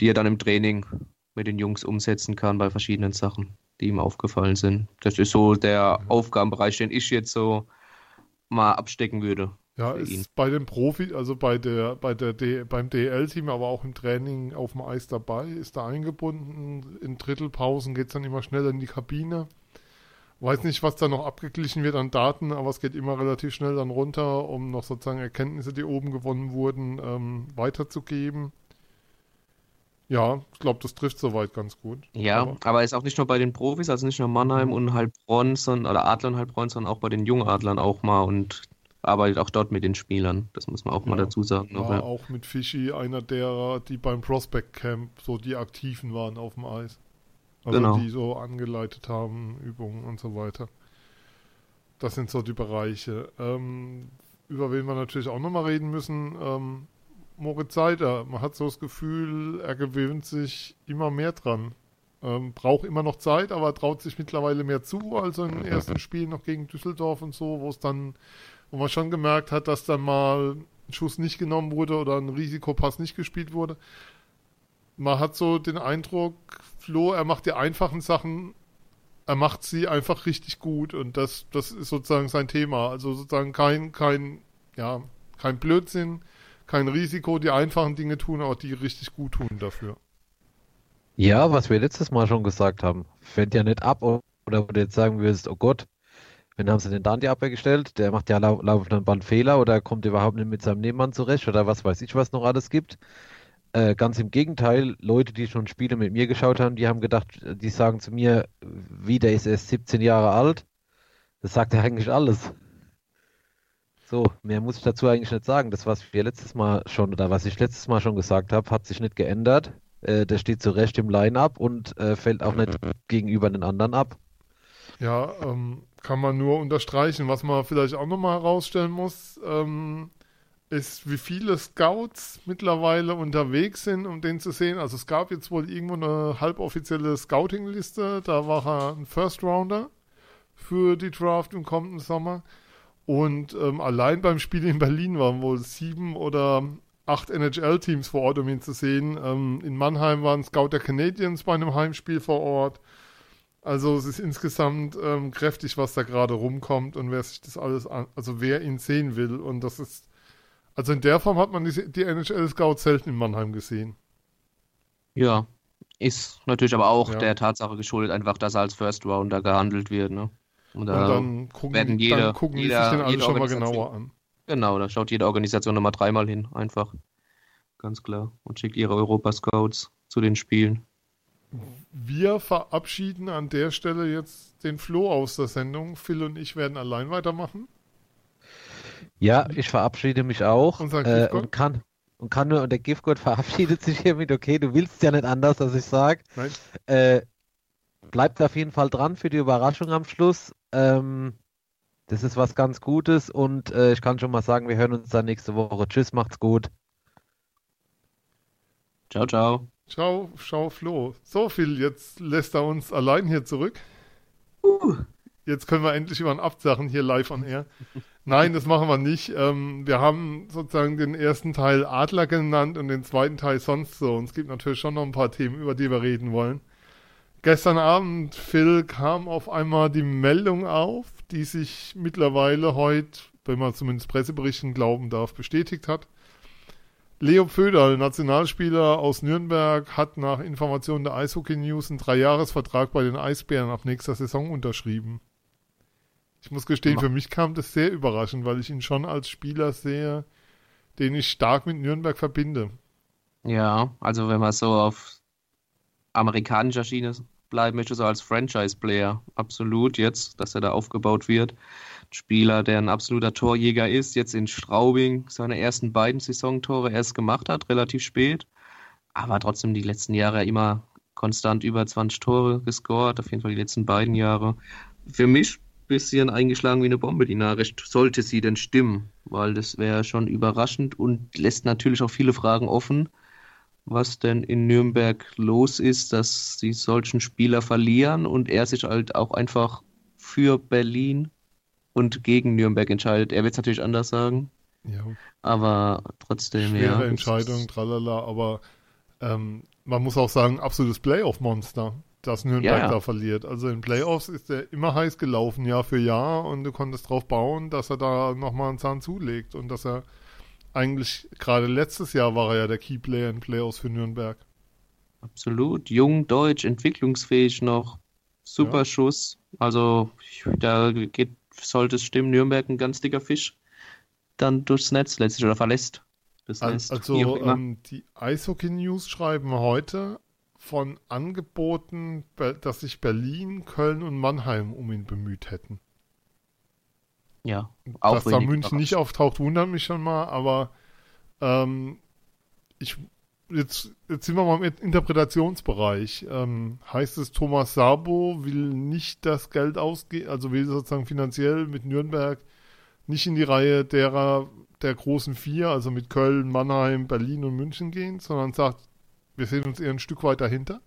die er dann im Training mit den Jungs umsetzen kann bei verschiedenen Sachen, die ihm aufgefallen sind. Das ist so der Aufgabenbereich, den ich jetzt so mal abstecken würde. Ja, ist ihn. bei den Profi, also bei der, bei der D, beim DL-Team, aber auch im Training auf dem Eis dabei, ist da eingebunden. In Drittelpausen geht es dann immer schneller in die Kabine. Weiß nicht, was da noch abgeglichen wird an Daten, aber es geht immer relativ schnell dann runter, um noch sozusagen Erkenntnisse, die oben gewonnen wurden, ähm, weiterzugeben. Ja, ich glaube, das trifft soweit ganz gut. Ja, Aber- aber ist auch nicht nur bei den Profis, also nicht nur Mannheim und Heilbronn, sondern, oder Adler und Heilbronn, sondern auch bei den Jungadlern auch mal und arbeitet auch dort mit den Spielern. Das muss man auch mal Ja. dazu sagen. Noch, ja. auch mit Fischi einer derer, die beim Prospect Camp so die Aktiven waren auf dem Eis. Also Genau. die so angeleitet haben, Übungen und so weiter. Das sind so die Bereiche. Ähm, über wen wir natürlich auch nochmal reden müssen, ähm, Moritz Seider. Man hat so das Gefühl, er gewöhnt sich immer mehr dran. Ähm, braucht immer noch Zeit, aber traut sich mittlerweile mehr zu, also im ersten Spiel noch gegen Düsseldorf und so, wo es dann, wo man schon gemerkt hat, dass dann mal ein Schuss nicht genommen wurde oder ein Risikopass nicht gespielt wurde. Man hat so den Eindruck, Flo, er macht die einfachen Sachen, er macht sie einfach richtig gut und das, das ist sozusagen sein Thema. Also sozusagen kein, kein, ja, kein Blödsinn, kein Risiko, die einfachen Dinge tun, aber die richtig gut tun dafür. Ja, was wir letztes Mal schon gesagt haben, fällt ja nicht ab, oder wo du jetzt sagen würdest, oh Gott, wen haben sie denn da in die Abwehr gestellt? Der macht ja lau laufenden Ball Fehler oder kommt überhaupt nicht mit seinem Nebenmann zurecht oder was weiß ich, was noch alles gibt. Äh, ganz im Gegenteil, Leute, die schon Spiele mit mir geschaut haben, die haben gedacht, die sagen zu mir, wie, der ist erst 17 Jahre alt. Das sagt ja eigentlich alles. So, mehr muss ich dazu eigentlich nicht sagen. Das, was wir letztes Mal schon, oder was ich letztes Mal schon gesagt habe, hat sich nicht geändert. Äh, der steht zu Recht im Line-Up und äh, fällt auch nicht gegenüber den anderen ab. Ja, ähm, kann man nur unterstreichen. Was man vielleicht auch nochmal herausstellen muss, ähm, ist, wie viele Scouts mittlerweile unterwegs sind, um den zu sehen. Also es gab jetzt wohl irgendwo eine halboffizielle Scouting-Liste. Da war er ein First Rounder für die Draft im kommenden Sommer. Und ähm, allein beim Spiel in Berlin waren wohl sieben oder acht NHL-Teams vor Ort, um ihn zu sehen. Ähm, in Mannheim war ein Scout der Canadiens bei einem Heimspiel vor Ort. Also es ist insgesamt ähm, kräftig, was da gerade rumkommt und wer sich das alles an, also wer ihn sehen will. Und das ist, also in der Form hat man die, die NHL-Scouts selten in Mannheim gesehen. Ja, ist natürlich aber auch Ja. der Tatsache geschuldet, einfach, dass er als First Rounder gehandelt wird. Ne? Und Und da, dann gucken, werden die- jede- dann gucken die jeder- sich den alle schon mal genauer an. genau, da schaut jede Organisation nochmal dreimal hin, einfach. Ganz klar. Und schickt ihre Europa-Scouts zu den Spielen. Wir verabschieden an der Stelle jetzt den Flo aus der Sendung. Phil und ich werden allein weitermachen. Ja, ich verabschiede mich auch Unser äh, und kann und kann nur, und der Giftgott verabschiedet sich hiermit, okay, du willst ja nicht anders, als ich sage. Nein, Äh, bleibt auf jeden Fall dran für die Überraschung am Schluss. Ähm, das ist was ganz Gutes und äh, ich kann schon mal sagen, wir hören uns dann nächste Woche. Tschüss, macht's gut. Ciao, ciao. Ciao, ciao Flo. So viel, jetzt lässt er uns allein hier zurück. Jetzt können wir endlich über ein Absachen hier live on air. Nein, das machen wir nicht. Ähm, wir haben sozusagen den ersten Teil Adler genannt und den zweiten Teil sonst so. Und es gibt natürlich schon noch ein paar Themen, über die wir reden wollen. Gestern Abend, Phil, kam auf einmal die Meldung auf, die sich mittlerweile heute, wenn man zumindest Presseberichten glauben darf, bestätigt hat. Leo Pföderl, Nationalspieler aus Nürnberg, hat nach Informationen der Eishockey News einen Dreijahresvertrag bei den Eisbären ab nächster Saison unterschrieben. Ich muss gestehen, für mich kam das sehr überraschend, weil ich ihn schon als Spieler sehe, den ich stark mit Nürnberg verbinde. Ja, also wenn man so auf amerikanischer Schiene bleiben möchte, so als Franchise-Player, absolut jetzt, dass er da aufgebaut wird. Ein Spieler, der ein absoluter Torjäger ist, jetzt in Straubing seine ersten beiden Saisontore erst gemacht hat, relativ spät, aber trotzdem die letzten Jahre immer konstant über 20 Tore gescored, auf jeden Fall die letzten beiden Jahre. Für mich bisschen eingeschlagen wie eine Bombe, die Nachricht, sollte sie denn stimmen, weil das wäre schon überraschend und lässt natürlich auch viele Fragen offen was denn in Nürnberg los ist, dass sie solchen Spieler verlieren und er sich halt auch einfach für Berlin und gegen Nürnberg entscheidet. Er wird es natürlich anders sagen, Ja, aber trotzdem, schwere ja. Entscheidung, tralala, aber ähm, man muss auch sagen, absolutes Playoff-Monster, das Nürnberg Ja, ja. da verliert. Also in Playoffs ist er immer heiß gelaufen, Jahr für Jahr, und du konntest drauf bauen, dass er da nochmal einen Zahn zulegt und dass er eigentlich, gerade letztes Jahr war er ja der Keyplayer in Playoffs für Nürnberg. Absolut. Jung, deutsch, entwicklungsfähig noch. super Ja. Schuss. Also da geht, sollte es stimmen, Nürnberg ein ganz dicker Fisch dann durchs Netz letztlich oder verlässt das Also ähm, die Eishockey News schreiben heute von Angeboten, dass sich Berlin, Köln und Mannheim um ihn bemüht hätten. ja, auch Dass da München nicht auftaucht, wundert mich schon mal, aber ähm, ich jetzt, jetzt sind wir mal im Interpretationsbereich. Ähm, heißt es, Thomas Sabo will nicht das Geld ausgeben, also will sozusagen finanziell mit Nürnberg nicht in die Reihe derer der großen vier, also mit Köln, Mannheim, Berlin und München gehen, sondern sagt, wir sehen uns eher ein Stück weiter hinter.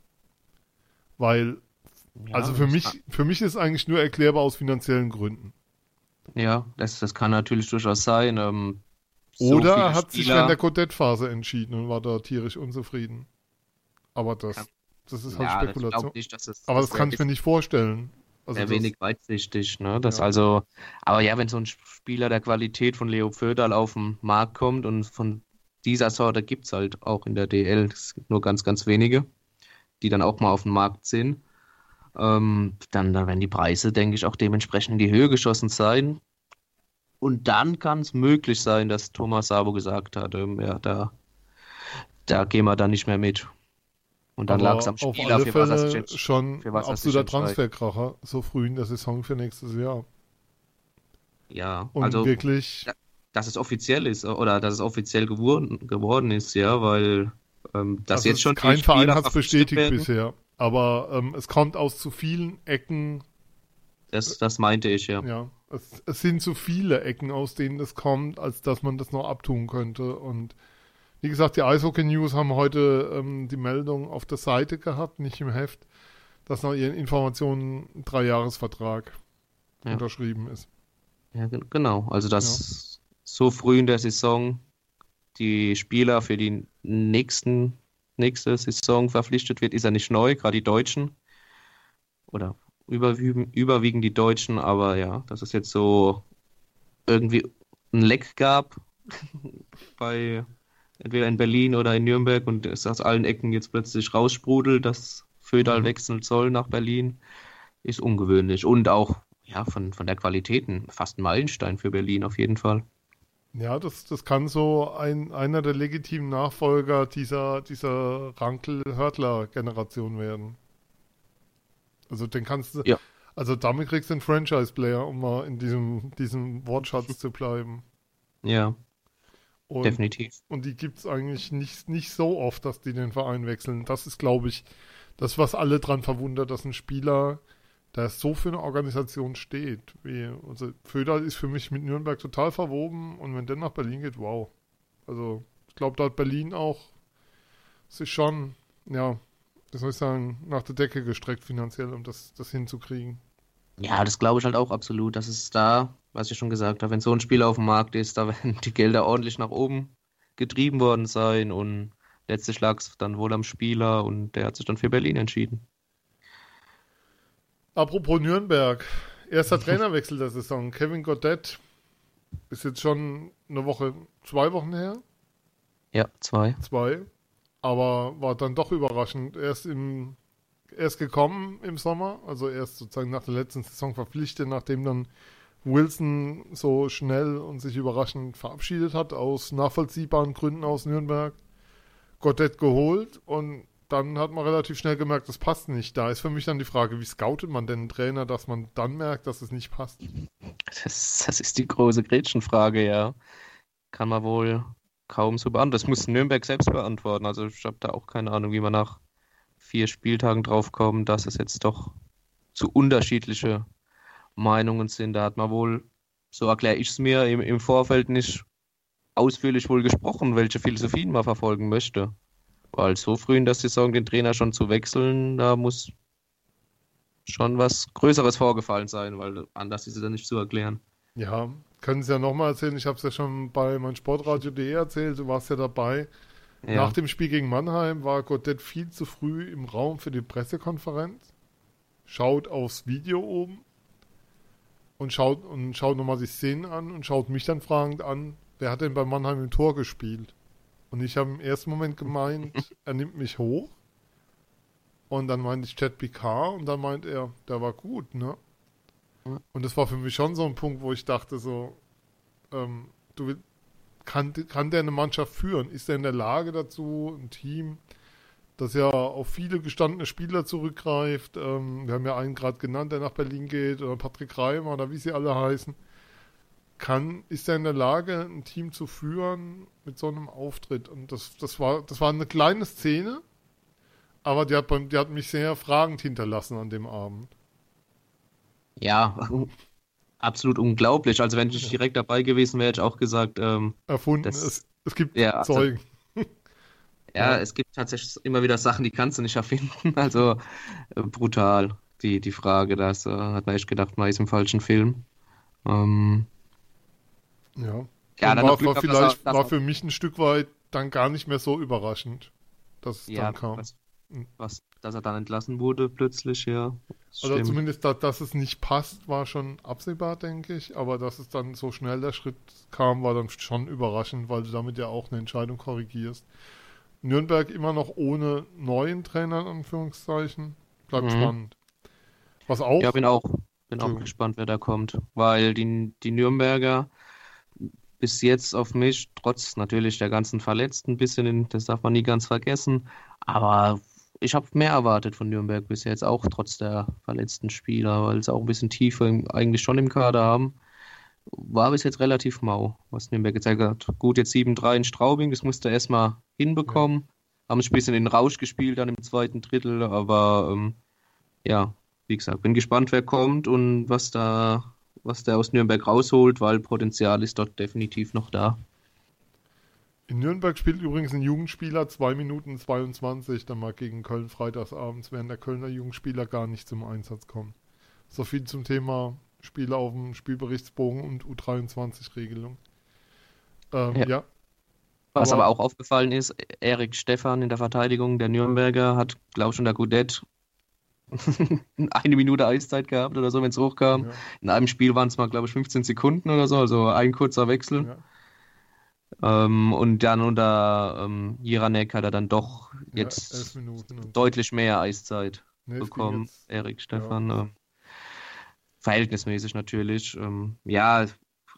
Weil, Ja, also für das mich, für mich ist es eigentlich nur erklärbar aus finanziellen Gründen. Ja, das, das kann natürlich durchaus sein. Ähm, so Oder er hat sich Spieler- während der Codette-Phase entschieden und war da tierisch unzufrieden. Aber das, Kann- das ist halt ja, Spekulation. glaube nicht, dass es Aber das das kann ich mir nicht vorstellen. Also sehr das, wenig weitsichtig, ne? Das Ja. also, aber ja, wenn so ein Spieler der Qualität von Leo Föderl auf den Markt kommt und von dieser Sorte gibt es halt auch in der DL, es gibt nur ganz, ganz wenige, die dann auch mal auf dem Markt sind, ähm, dann, dann werden die Preise, denke ich, auch dementsprechend in die Höhe geschossen sein. Und dann kann es möglich sein, dass Thomas Sabo gesagt hat, ähm, ja, da, da gehen wir dann nicht mehr mit. Und dann lag es am auf Spieler, alle für was er sich Fälle schon für was er absoluter. Transferkracher, so früh in der Saison für nächstes Jahr. Ja, Und also. wirklich, Ja. Dass es offiziell ist oder dass es offiziell geworden, geworden ist, ja, weil ähm, dass also jetzt schon kein Verein hat es bestätigt werden, bisher. Aber ähm, es kommt aus zu vielen Ecken, Das, das meinte ich, ja. ja. Es, es sind zu viele Ecken, aus denen das kommt, als dass man das noch abtun könnte. Und wie gesagt, die Eishockey News haben heute ähm, die Meldung auf der Seite gehabt, nicht im Heft, dass nach ihren Informationen ein Dreijahresvertrag Ja. unterschrieben ist. Ja, gen- genau. Also dass so früh in der Saison die Spieler für die nächsten nächste Saison verpflichtet wird, ist ja nicht neu, gerade die Deutschen. Oder überwiegend, überwiegend die Deutschen, aber ja, dass es jetzt so irgendwie ein Leck gab bei entweder in Berlin oder in Nürnberg und es aus allen Ecken jetzt plötzlich raussprudelt, dass Föderl Mhm. wechseln soll nach Berlin, ist ungewöhnlich. Und auch ja, von, von der Qualität ein- fast ein Meilenstein für Berlin auf jeden Fall. Ja, das, das kann so ein, einer der legitimen Nachfolger dieser, dieser Rankel-Hörtler-Generation werden. Also den kannst du, Ja. also damit kriegst du einen Franchise-Player, um mal in diesem, diesem Wortschatz zu bleiben. Ja, Und, definitiv. und die gibt es eigentlich nicht, nicht so oft, dass die den Verein wechseln. Das ist, glaube ich, das, was alle dran verwundert, dass ein Spieler, der so für eine Organisation steht, wie, also Föderl ist für mich mit Nürnberg total verwoben und wenn der nach Berlin geht, wow. Also, ich glaube, da hat Berlin auch sich schon, ja, wie soll ich sagen, nach der Decke gestreckt finanziell, um das, das hinzukriegen. Ja, das glaube ich halt auch absolut. Das ist da, was ich schon gesagt habe, wenn so ein Spieler auf dem Markt ist, da werden die Gelder ordentlich nach oben getrieben worden sein und letztlich lag es dann wohl am Spieler und der hat sich dann für Berlin entschieden. Apropos Nürnberg, erster Trainerwechsel der Saison. Kevin Goddett ist jetzt schon eine Woche, zwei Wochen her, Ja, zwei. zwei, aber war dann doch überraschend. Erst im, erst gekommen im Sommer, also erst sozusagen nach der letzten Saison verpflichtet, nachdem dann Wilson so schnell und sich überraschend verabschiedet hat, aus nachvollziehbaren Gründen aus Nürnberg. Goddett geholt und dann hat man relativ schnell gemerkt, das passt nicht. Da ist für mich dann die Frage, wie scoutet man denn einen Trainer, dass man dann merkt, dass es nicht passt? Das, das ist die große Gretchenfrage, ja. Kann man wohl kaum so beantworten. Das muss Nürnberg selbst beantworten. Also ich habe da auch keine Ahnung, wie man nach vier Spieltagen drauf kommt, dass es jetzt doch zu unterschiedliche Meinungen sind. Da hat man wohl, so erkläre ich es mir, im, im Vorfeld nicht ausführlich wohl gesprochen, welche Philosophien man verfolgen möchte. Weil so früh in der Saison den Trainer schon zu wechseln, da muss schon was Größeres vorgefallen sein, weil anders ist es ja nicht zu erklären. Ja, können Sie ja nochmal erzählen. Ich habe es ja schon bei meinsportradio.de erzählt. Du warst ja dabei. Ja. Nach dem Spiel gegen Mannheim war Goddett viel zu früh im Raum für die Pressekonferenz. Schaut aufs Video oben und schaut und schaut nochmal die Szenen an und schaut mich dann fragend an, wer hat denn bei Mannheim im Tor gespielt? Und ich habe im ersten Moment gemeint, er nimmt mich hoch. Und dann meinte ich Chad Picard und dann meint er, der war gut, ne? Und das war für mich schon so ein Punkt, wo ich dachte so, ähm, du kann, kann der eine Mannschaft führen? Ist er in der Lage dazu, ein Team, das ja auf viele gestandene Spieler zurückgreift? Ähm, wir haben ja einen gerade genannt, der nach Berlin geht, oder Patrick Reimer oder wie sie alle heißen. Kann, ist er in der Lage, ein Team zu führen mit so einem Auftritt? Und das, das war, das war eine kleine Szene, aber die hat, die hat mich sehr fragend hinterlassen an dem Abend. Ja, absolut unglaublich. Also wenn ich direkt dabei gewesen wäre, hätte ich auch gesagt, ähm, Erfunden. Das- es, es gibt ja, also, Zeugen. ja, Ja. es gibt tatsächlich immer wieder Sachen, die kannst du nicht erfinden. Also äh, brutal, die, die Frage. Das äh, hat man echt gedacht, man ist im falschen Film. Ähm, Ja. ja, war, Glück war vielleicht dass war er- für mich ein Stück weit dann gar nicht mehr so überraschend, dass es ja, dann kam. was, Mhm. was, dass er dann entlassen wurde plötzlich, ja. Das Oder stimmt. zumindest, da, dass es nicht passt, war schon absehbar, denke ich. Aber dass es dann so schnell der Schritt kam, war dann schon überraschend, weil du damit ja auch eine Entscheidung korrigierst. Nürnberg immer noch ohne neuen Trainer, in Anführungszeichen. Bleibt Mhm. spannend. Was auch, Ja, bin auch, bin auch gespannt, wer da kommt. Weil die, die Nürnberger bis jetzt auf mich, trotz natürlich der ganzen Verletzten, ein bisschen, das darf man nie ganz vergessen. Aber ich habe mehr erwartet von Nürnberg bis jetzt, auch trotz der verletzten Spieler, weil sie auch ein bisschen Tiefe im, eigentlich schon im Kader haben. War bis jetzt relativ mau, was Nürnberg gezeigt hat. Gut, jetzt 7-3 in Straubing, das musste er erstmal hinbekommen. Haben ein bisschen in den Rausch gespielt dann im zweiten Drittel, aber ähm, ja, wie gesagt, bin gespannt, wer kommt und was da, was der aus Nürnberg rausholt, weil Potenzial ist dort definitiv noch da. in Nürnberg spielt übrigens ein Jugendspieler 2 Minuten 22 dann mal gegen Köln freitagsabends, während der Kölner Jugendspieler gar nicht zum Einsatz kommt. So viel zum Thema Spiele auf dem Spielberichtsbogen und U23-Regelung. Ähm, Ja. ja. Was Aber- aber auch aufgefallen ist, Erik Stephan in der Verteidigung der Nürnberger hat, glaube ich, unter Goudet eine Minute Eiszeit gehabt oder so, wenn es hochkam. ja, In einem Spiel waren es mal, glaube ich, 15 Sekunden oder so, also ein kurzer Wechsel. ja. Ähm, und dann unter ähm, Jiranek hat er dann doch Ja, jetzt und- deutlich mehr Eiszeit. Nee, bekommen, Erik Stefan. ähm, verhältnismäßig natürlich. Ähm, ja,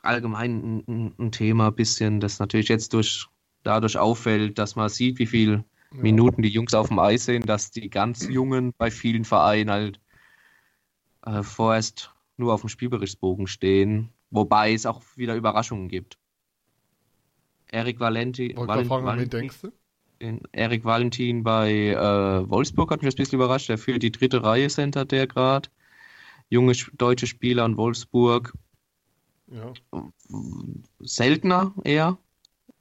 allgemein ein, ein, ein Thema, bisschen, das natürlich jetzt durch, dadurch auffällt, dass man sieht, wie viel ja. Minuten die Jungs auf dem Eis sind, dass die ganz Jungen bei vielen Vereinen halt äh, vorerst nur auf dem Spielberichtsbogen stehen, wobei es auch wieder Überraschungen gibt. Erik Valenti, Wollte Valen- gerade fragen, Valentin- denkst du? Erik Valentin bei äh, Wolfsburg hat mich ein bisschen überrascht. Der führt die dritte Reihe, centert der gerade. Junge sch- deutsche Spieler in Wolfsburg. Ja. Seltener eher,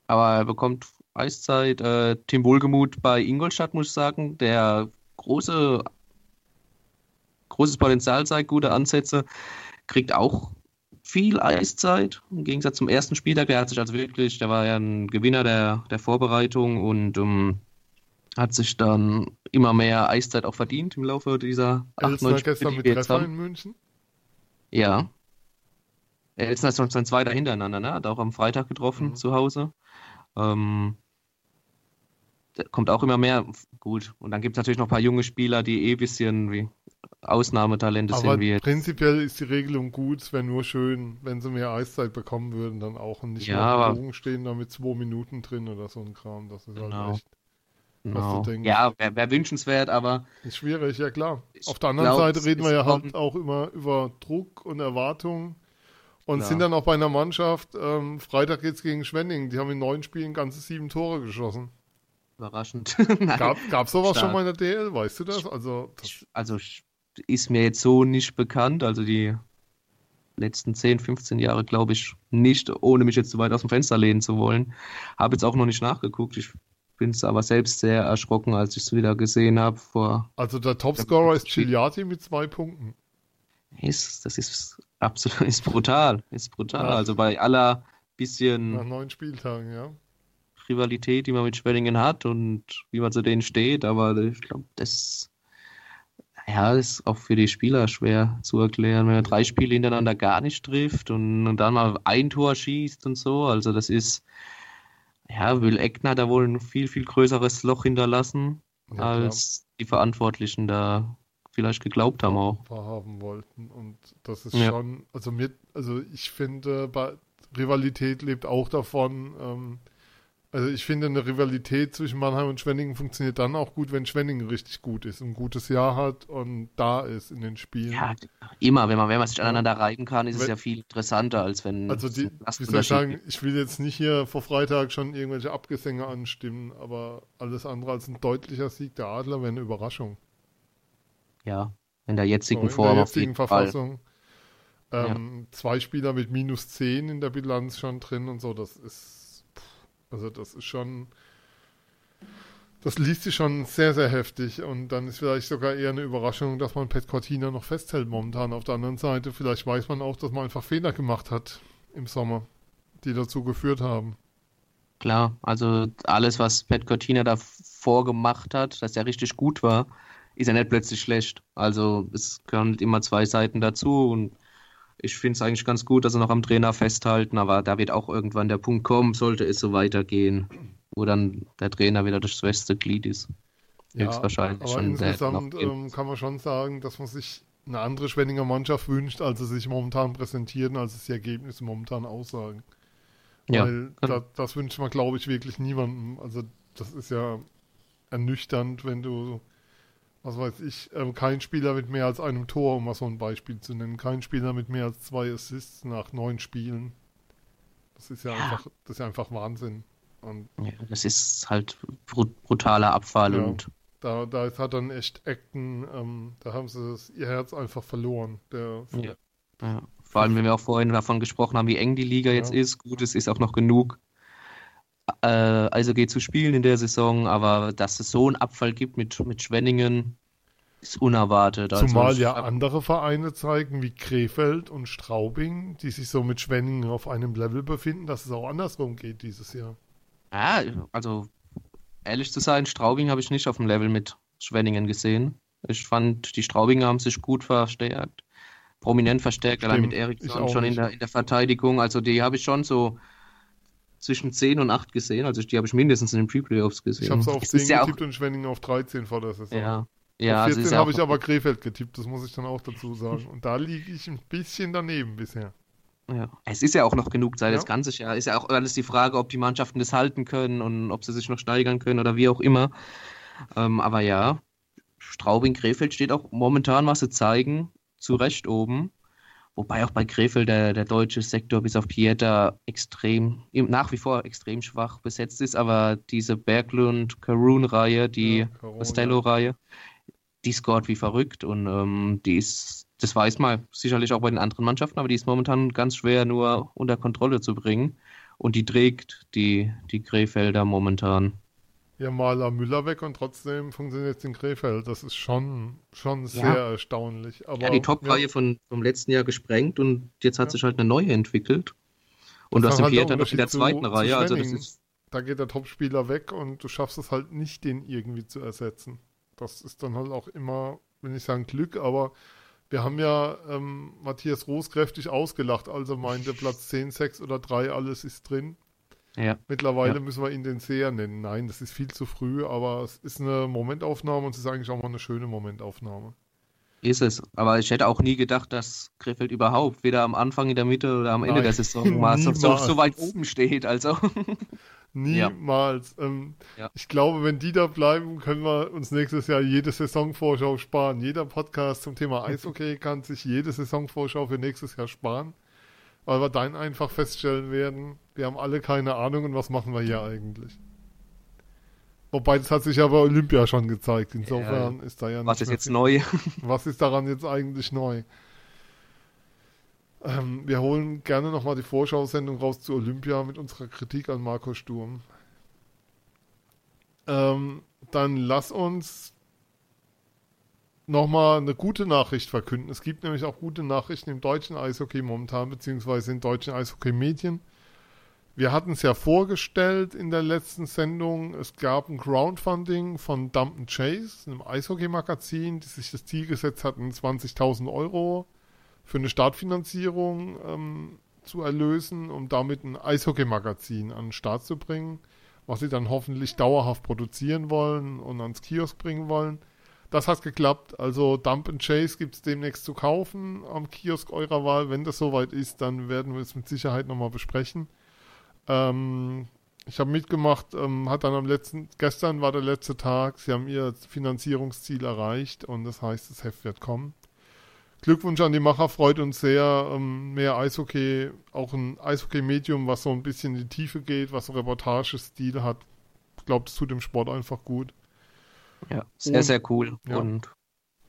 aber er bekommt Eiszeit. Äh, Tim Wohlgemuth bei Ingolstadt, muss ich sagen, der große, großes Potenzial zeigt, gute Ansätze, kriegt auch viel Eiszeit im Gegensatz zum ersten Spieltag. Der hat sich also wirklich, der war ja ein Gewinner der, der Vorbereitung und ähm, hat sich dann immer mehr Eiszeit auch verdient im Laufe dieser acht, neun Spiele, gestern mit Treffer in München. Ja. Elsner ist noch sein zweiter hintereinander, ne? Hat auch am Freitag getroffen Mhm. zu Hause. Ähm, kommt auch immer mehr. Gut. Und dann gibt es natürlich noch ein paar junge Spieler, die eh ein bisschen wie Ausnahmetalente Aber sind, wie prinzipiell ist die Regelung gut. Es wäre nur schön, wenn sie mehr Eiszeit bekommen würden, dann auch und nicht Ja, nur Bogen stehen, da mit zwei Minuten drin oder so ein Kram. Das ist Genau. halt echt Genau. denkst. Ja, wäre wär wünschenswert, aber ist schwierig, ja klar. Auf der anderen glaub, Seite es reden wir ja halt auch immer über Druck und Erwartung. Und Klar. sind dann auch bei einer Mannschaft, ähm, Freitag geht's gegen Schwenning, die haben in neun Spielen ganze sieben Tore geschossen. Überraschend. Gab, gab sowas Stark. schon mal in der DL, weißt du das? Also, das, Also ist mir jetzt so nicht bekannt. Also die letzten 10, 15 Jahre glaube ich nicht, ohne mich jetzt zu weit aus dem Fenster lehnen zu wollen. Habe jetzt auch noch nicht nachgeguckt. Ich bin es aber selbst sehr erschrocken, als ich es wieder gesehen habe. Vor also der Topscorer ist Gigliati mit zwei Punkten. ist, das ist absolut ist brutal, ist brutal. Ja. Also bei aller Nach bisschen neun Spieltagen, ja. Rivalität, die man mit Schwenningen hat und wie man zu denen steht, aber ich glaube, das ja, ist auch für die Spieler schwer zu erklären, wenn er drei Spiele hintereinander gar nicht trifft und, und dann mal ein Tor schießt und so. Also das ist, ja, Will Eckner hat da wohl ein viel, viel größeres Loch hinterlassen ja klar. als die Verantwortlichen da vielleicht geglaubt haben auch. Haben wollten. Und das ist Ja. schon, also mir, also ich finde, bei Rivalität lebt auch davon, ähm, also ich finde, eine Rivalität zwischen Mannheim und Schwenningen funktioniert dann auch gut, wenn Schwenningen richtig gut ist, ein gutes Jahr hat und da ist in den Spielen. Ja, immer, wenn man, wenn man sich aneinander reiben kann, ist es Wenn- ja viel interessanter, als wenn Also es die, wie soll ich sagen, ich will jetzt nicht hier vor Freitag schon irgendwelche Abgesänge anstimmen, aber alles andere als ein deutlicher Sieg der Adler wäre eine Überraschung. Ja, in der jetzigen So, in Form der auf jeden jetzigen. Verfassung. Ähm, Zwei Spieler mit minus 10 in der Bilanz schon drin und so, das ist, also das ist schon, das liest sich schon sehr, sehr heftig und dann ist vielleicht sogar eher eine Überraschung, dass man Pet Cortina noch festhält momentan. Auf der anderen Seite, vielleicht weiß man auch, dass man einfach Fehler gemacht hat im Sommer, die dazu geführt haben. Klar, also alles, was Pat Cortina davor gemacht hat, dass er richtig gut war, ist ja nicht plötzlich schlecht. Also es gehören immer zwei Seiten dazu und ich finde es eigentlich ganz gut, dass sie noch am Trainer festhalten, aber da wird auch irgendwann der Punkt kommen, sollte es so weitergehen, wo dann der Trainer wieder das schwächste Glied ist. Höchstwahrscheinlich aber insgesamt ähm, kann man schon sagen, dass man sich eine andere Schwenninger Mannschaft wünscht, als sie sich momentan präsentieren, als es die Ergebnisse momentan aussagen. Ja, Weil genau. da, das wünscht man, glaube ich, wirklich niemandem. Also das ist ja ernüchternd, wenn du, was weiß ich, ähm, kein Spieler mit mehr als einem Tor, um mal so ein Beispiel zu nennen, kein Spieler mit mehr als zwei Assists nach neun Spielen. Das ist ja, Ja. einfach, das ist ja einfach Wahnsinn. Und Ja, das ist halt brut brutaler Abfall Ja. und da, da ist- hat dann echt Acton, ähm, da haben sie das, ihr Herz einfach verloren. Der, Ja. Vor allem, wenn wir auch vorhin davon gesprochen haben, wie eng die Liga jetzt ist. Gut, es ist auch noch genug äh, also geht zu spielen in der Saison, aber dass es so einen Abfall gibt mit, mit Schwenningen, ist unerwartet. Also Zumal ich ja andere Vereine zeigen, wie Krefeld und Straubing, die sich so mit Schwenningen auf einem Level befinden, dass es auch andersrum geht dieses Jahr. Ja, also ehrlich zu sein, Straubing habe ich nicht auf dem Level mit Schwenningen gesehen. Ich fand, die Straubinger haben sich gut verstärkt, prominent verstärkt, allein Stimmt, mit ich Eriksson schon in der, in der Verteidigung. Also die habe ich schon so zwischen 10 und 8 gesehen. Also die habe ich mindestens in den Pre-Playoffs gesehen. Ich habe es auf Es 10 ist ja auch, getippt und Schwenningen auf 13 vor der Saison. ja, ja, auf also 14 ist ja habe auch ich aber Krefeld getippt, das muss ich dann auch dazu sagen. Und da liege ich ein bisschen daneben bisher. Ja. Es ist ja auch noch genug Zeit, Ja. das ganze Jahr. Ist ja auch alles die Frage, ob die Mannschaften das halten können und ob sie sich noch steigern können oder wie auch immer. Ähm, aber ja, Straubing, Krefeld steht auch momentan, was sie zeigen, zu Recht oben. Wobei auch bei Krefeld der, der deutsche Sektor bis auf Pieter extrem, nach wie vor extrem schwach besetzt ist. Aber diese Berglund-Karun-Reihe, die Ja. Costello-Reihe, die scored wie verrückt und ähm, die ist, das weiß man sicherlich auch bei den anderen Mannschaften, aber die ist momentan ganz schwer nur unter Kontrolle zu bringen und die trägt die, die Krefelder momentan. Ja, Maler Müller weg und trotzdem funktioniert es in Krefeld. Das ist schon, schon Ja. sehr erstaunlich. Aber Ja, die Top-Reihe von, vom letzten Jahr gesprengt und jetzt hat Ja. sich halt eine neue entwickelt. Und du Das hast ist den halt noch in der zu- zweiten zu Reihe, also das ist, da geht der Topspieler weg und du schaffst es halt nicht, den irgendwie zu ersetzen. Das ist dann halt auch immer, will nicht sagen Glück, aber wir haben ja ähm, Matthias Roos kräftig ausgelacht, als er meinte, Platz 10, 6 oder 3, alles ist drin. Ja, Mittlerweile Ja. müssen wir ihn den Seher nennen. Nein, das ist viel zu früh, aber es ist eine Momentaufnahme und es ist eigentlich auch mal eine schöne Momentaufnahme. ist es. Aber ich hätte auch nie gedacht, dass Krefeld überhaupt weder am Anfang, in der Mitte oder am Ende Nein, der Saison mal so, so, weit oben steht. Also, Niemals. Ähm, Ja. Ich glaube, wenn die da bleiben, können wir uns nächstes Jahr jede Saisonvorschau sparen. Jeder Podcast zum Thema Eishockey kann sich jede Saisonvorschau für nächstes Jahr sparen, weil wir dann einfach feststellen werden, wir haben alle keine Ahnung und was machen wir hier eigentlich. Wobei, das hat sich ja bei Olympia schon gezeigt. Insofern ist da ja was nicht ist mehr jetzt viel- neu? was ist daran jetzt eigentlich neu? Ähm, wir holen gerne nochmal die Vorschau-Sendung raus zu Olympia mit unserer Kritik an Marco Sturm. Ähm, dann lass uns nochmal eine gute Nachricht verkünden. Es gibt nämlich auch gute Nachrichten im deutschen Eishockey momentan, beziehungsweise in deutschen Eishockey-Medien. Wir hatten es ja vorgestellt in der letzten Sendung. Es gab ein Crowdfunding von Dump Chase, einem Eishockey-Magazin, die sich das Ziel gesetzt hatten, 20.000 Euro für eine Startfinanzierung ähm, zu erlösen, um damit ein Eishockey-Magazin an den Start zu bringen, was sie dann hoffentlich dauerhaft produzieren wollen und ans Kiosk bringen wollen. das hat geklappt. Also Dump Chase gibt es demnächst zu kaufen am Kiosk eurer Wahl. Wenn das soweit ist, dann werden wir es mit Sicherheit nochmal besprechen. Ähm, ich habe mitgemacht, ähm, hat dann am letzten, gestern war der letzte Tag, sie haben ihr Finanzierungsziel erreicht und das heißt, das Heft wird kommen. Glückwunsch an die Macher, freut uns sehr. Ähm, mehr Eishockey, auch ein Eishockey-Medium, was so ein bisschen in die Tiefe geht, was so Reportagestil hat. Ich glaube, das tut dem Sport einfach gut. Ja, sehr, sehr cool. Ja. Und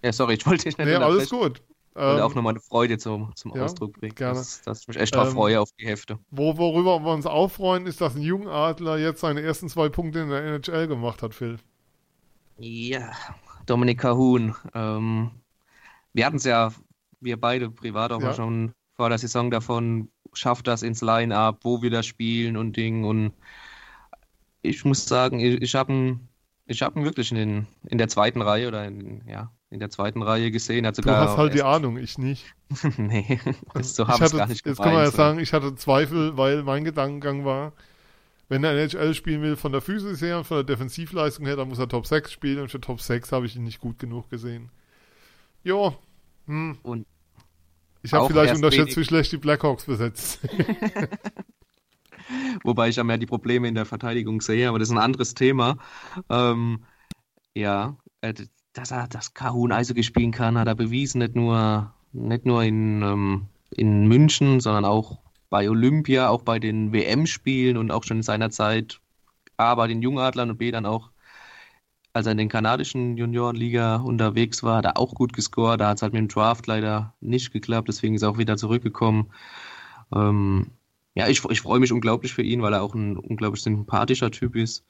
ja, sorry, ich wollte dich nicht Nee, alles gut. Und Ähm, auch nochmal eine Freude zum, zum ja, Ausdruck bringen. gerne. Dass, dass ich mich echt drauf Ähm, freue auf die Hefte. wo, worüber wir uns auch freuen, ist, dass ein Jungadler jetzt seine ersten zwei Punkte in der NHL gemacht hat, Phil. Ja, Dominik Kahun. Ähm, wir hatten es ja, wir beide privat auch Ja. mal schon vor der Saison davon, schafft das ins Line-Up, wo wir das spielen und Ding. Und ich muss sagen, ich, ich habe ihn, ich hab ihn wirklich in, den, in der zweiten Reihe oder in, ja, in der zweiten Reihe gesehen. Hat Du sogar hast halt die Ahnung, ich nicht. nee, das, so habe ich gar nicht jetzt kann man ja so. sagen, ich hatte Zweifel, weil mein Gedankengang war, wenn er NHL spielen will, von der Physis her und von der Defensivleistung her, dann muss er Top 6 spielen und für Top 6 habe ich ihn nicht gut genug gesehen. Jo, hm. Und ich habe vielleicht unterschätzt, wenig- wie schlecht die Blackhawks besetzt. Wobei ich ja mehr die Probleme in der Verteidigung sehe, aber das ist ein anderes Thema. Ähm, ja, äh, dass er das Kahun Eishockey spielen kann, hat er bewiesen, nicht nur, nicht nur in, ähm, in München, sondern auch bei Olympia, auch bei den WM-Spielen und auch schon in seiner Zeit A bei den Jungadlern und B dann auch, als er in den kanadischen Juniorenliga unterwegs war, hat er auch gut gescored. Da hat es halt mit dem Draft leider nicht geklappt, deswegen ist er auch wieder zurückgekommen. Ähm, ja, ich, ich freue mich unglaublich für ihn, weil er auch ein unglaublich sympathischer Typ ist.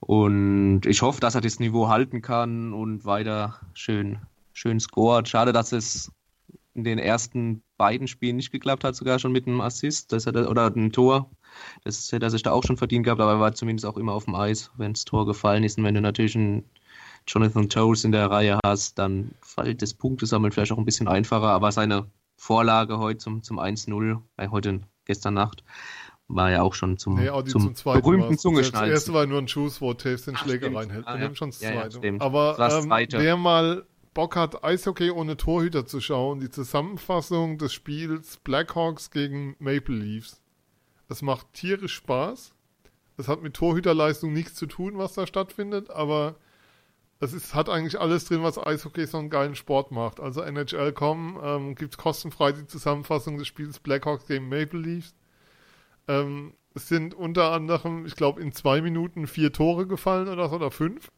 Und ich hoffe, dass er das Niveau halten kann und weiter schön, schön scoret. Schade, dass es in den ersten beiden Spielen nicht geklappt hat, sogar schon mit einem Assist das er, oder einem Tor. Das hätte er sich da auch schon verdient gehabt, aber er war zumindest auch immer auf dem Eis, wenn das Tor gefallen ist. Und wenn du natürlich einen Jonathan Toews in der Reihe hast, dann fällt das Punktesammeln vielleicht auch ein bisschen einfacher. Aber seine Vorlage heute zum, zum 1-0, äh, heute gestern Nacht, war ja auch schon zum, Nee, zum, zum zweiten berühmten war's. Das Zungeschnalzen. erste war nur ein Schuss, wo Taves den Schläger reinhält. Ah, Wir ja. schon das Ja, ja, zweite. stimmt. Aber Das ähm, wer mal Bock hat, Eishockey ohne Torhüter zu schauen, die Zusammenfassung des Spiels Blackhawks gegen Maple Leafs. Es macht tierisch Spaß. Es hat mit Torhüterleistung nichts zu tun, was da stattfindet, aber es ist, hat eigentlich alles drin, was Eishockey so einen geilen Sport macht. Also NHL.com ähm, gibt kostenfrei die Zusammenfassung des Spiels Blackhawks gegen Maple Leafs. Ähm, es sind unter anderem, ich glaube, in zwei Minuten vier Tore gefallen oder so, oder fünf.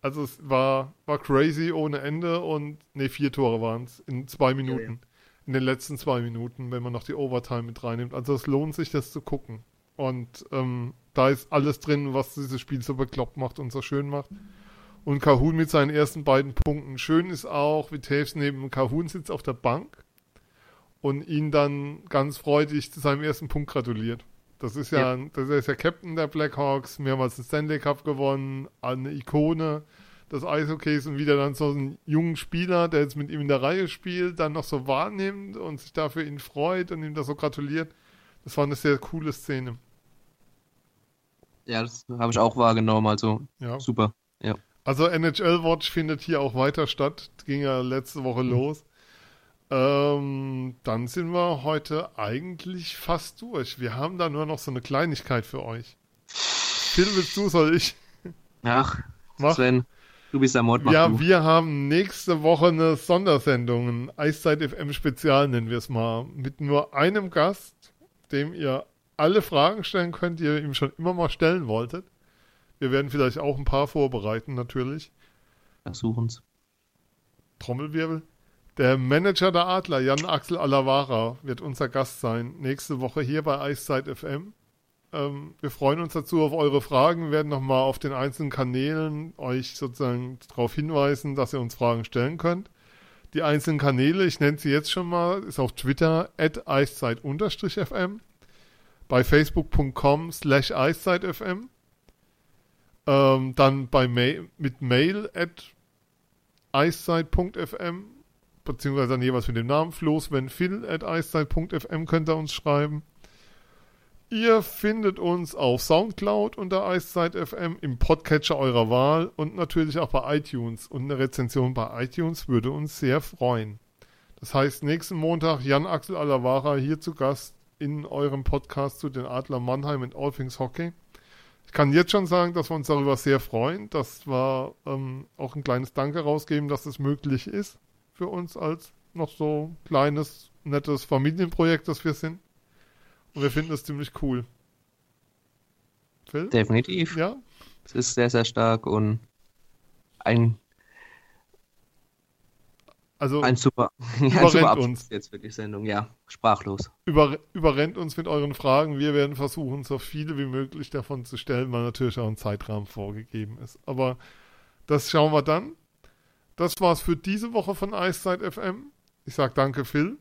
Also es war, war crazy ohne Ende und ne, vier Tore waren es in zwei Minuten. In den letzten zwei Minuten, wenn man noch die Overtime mit reinnimmt. Also es lohnt sich, das zu gucken. Und ähm, da ist alles drin, was dieses Spiel so bekloppt macht und so schön macht. Und Kahun mit seinen ersten beiden Punkten. Schön ist auch, wie Taves neben Kahun sitzt auf der Bank und ihn dann ganz freudig zu seinem ersten Punkt gratuliert. Das ist ja, das ist ja Captain der Blackhawks, mehrmals den Stanley Cup gewonnen, eine Ikone des Eishockeys und wieder dann so einen jungen Spieler, der jetzt mit ihm in der Reihe spielt, dann noch so wahrnimmt und sich dafür ihn freut und ihm da so gratuliert. Das war eine sehr coole Szene. Ja, das habe ich auch wahrgenommen, also Ja. super. Also NHL Watch findet hier auch weiter statt. Ging ja letzte Woche los. Ähm, dann sind wir heute eigentlich fast durch. Wir haben da nur noch so eine Kleinigkeit für euch. Phil, willst du, soll ich? Ach, Mach. Sven, du bist der mach Ja, du. wir haben nächste Woche eine Sondersendung, ein Eiszeit FM Spezial nennen wir es mal, mit nur einem Gast, dem ihr alle Fragen stellen könnt, die ihr ihm schon immer mal stellen wolltet. Wir werden vielleicht auch ein paar vorbereiten, natürlich. Versuchen's. Trommelwirbel. Der Manager der Adler, Jan Axel Alavara, wird unser Gast sein. Nächste Woche hier bei Eiszeit FM. Ähm, wir freuen uns dazu auf eure Fragen, werden nochmal auf den einzelnen Kanälen euch sozusagen darauf hinweisen, dass ihr uns Fragen stellen könnt. Die einzelnen Kanäle, ich nenne sie jetzt schon mal, ist auf Twitter at eiszeit-fm, bei facebook.com slash eiszeit-fm, ähm, dann bei Mail, mit Mail at eiszeit.fm, beziehungsweise dann jeweils mit dem Namen Flo, Sven, Phil at eiszeit.fm könnt ihr uns schreiben. Ihr findet uns auf Soundcloud unter Eiszeit FM, im Podcatcher eurer Wahl und natürlich auch bei iTunes. Und eine Rezension bei iTunes würde uns sehr freuen. Das heißt, nächsten Montag Jan Axel Alavara hier zu Gast in eurem Podcast zu den Adler Mannheim und All Things Hockey. Ich kann jetzt schon sagen, dass wir uns darüber sehr freuen. Das war ähm, auch ein kleines Danke rausgeben, dass es möglich ist für uns als noch so kleines, nettes Familienprojekt, das wir sind. Und wir finden es ziemlich cool. Phil? Definitiv. Ja. Es ist sehr, sehr stark und ein also ein super, ja, ein super uns. jetzt die Sendung, ja, sprachlos. Über, überrennt uns mit euren Fragen. Wir werden versuchen, so viele wie möglich davon zu stellen, weil natürlich auch ein Zeitrahmen vorgegeben ist. Aber das schauen wir dann. Das war's für diese Woche von Eiszeit FM. Ich sag danke, Phil.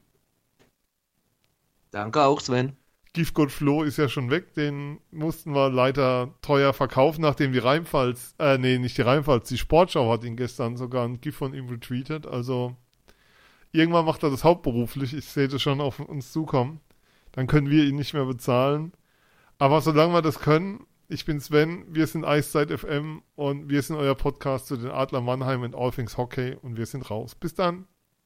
Danke auch, Sven. Giftgott Flo ist ja schon weg, den mussten wir leider teuer verkaufen, nachdem die Rheinpfalz, äh, nee, nicht die Rheinpfalz, die Sportschau hat ihn gestern sogar ein Gift von ihm retweetet, also irgendwann macht er das hauptberuflich, ich sehe das schon auf uns zukommen, dann können wir ihn nicht mehr bezahlen, aber solange wir das können, ich bin Sven, wir sind Eiszeit FM und wir sind euer Podcast zu den Adler Mannheim und All Things Hockey und wir sind raus. Bis dann.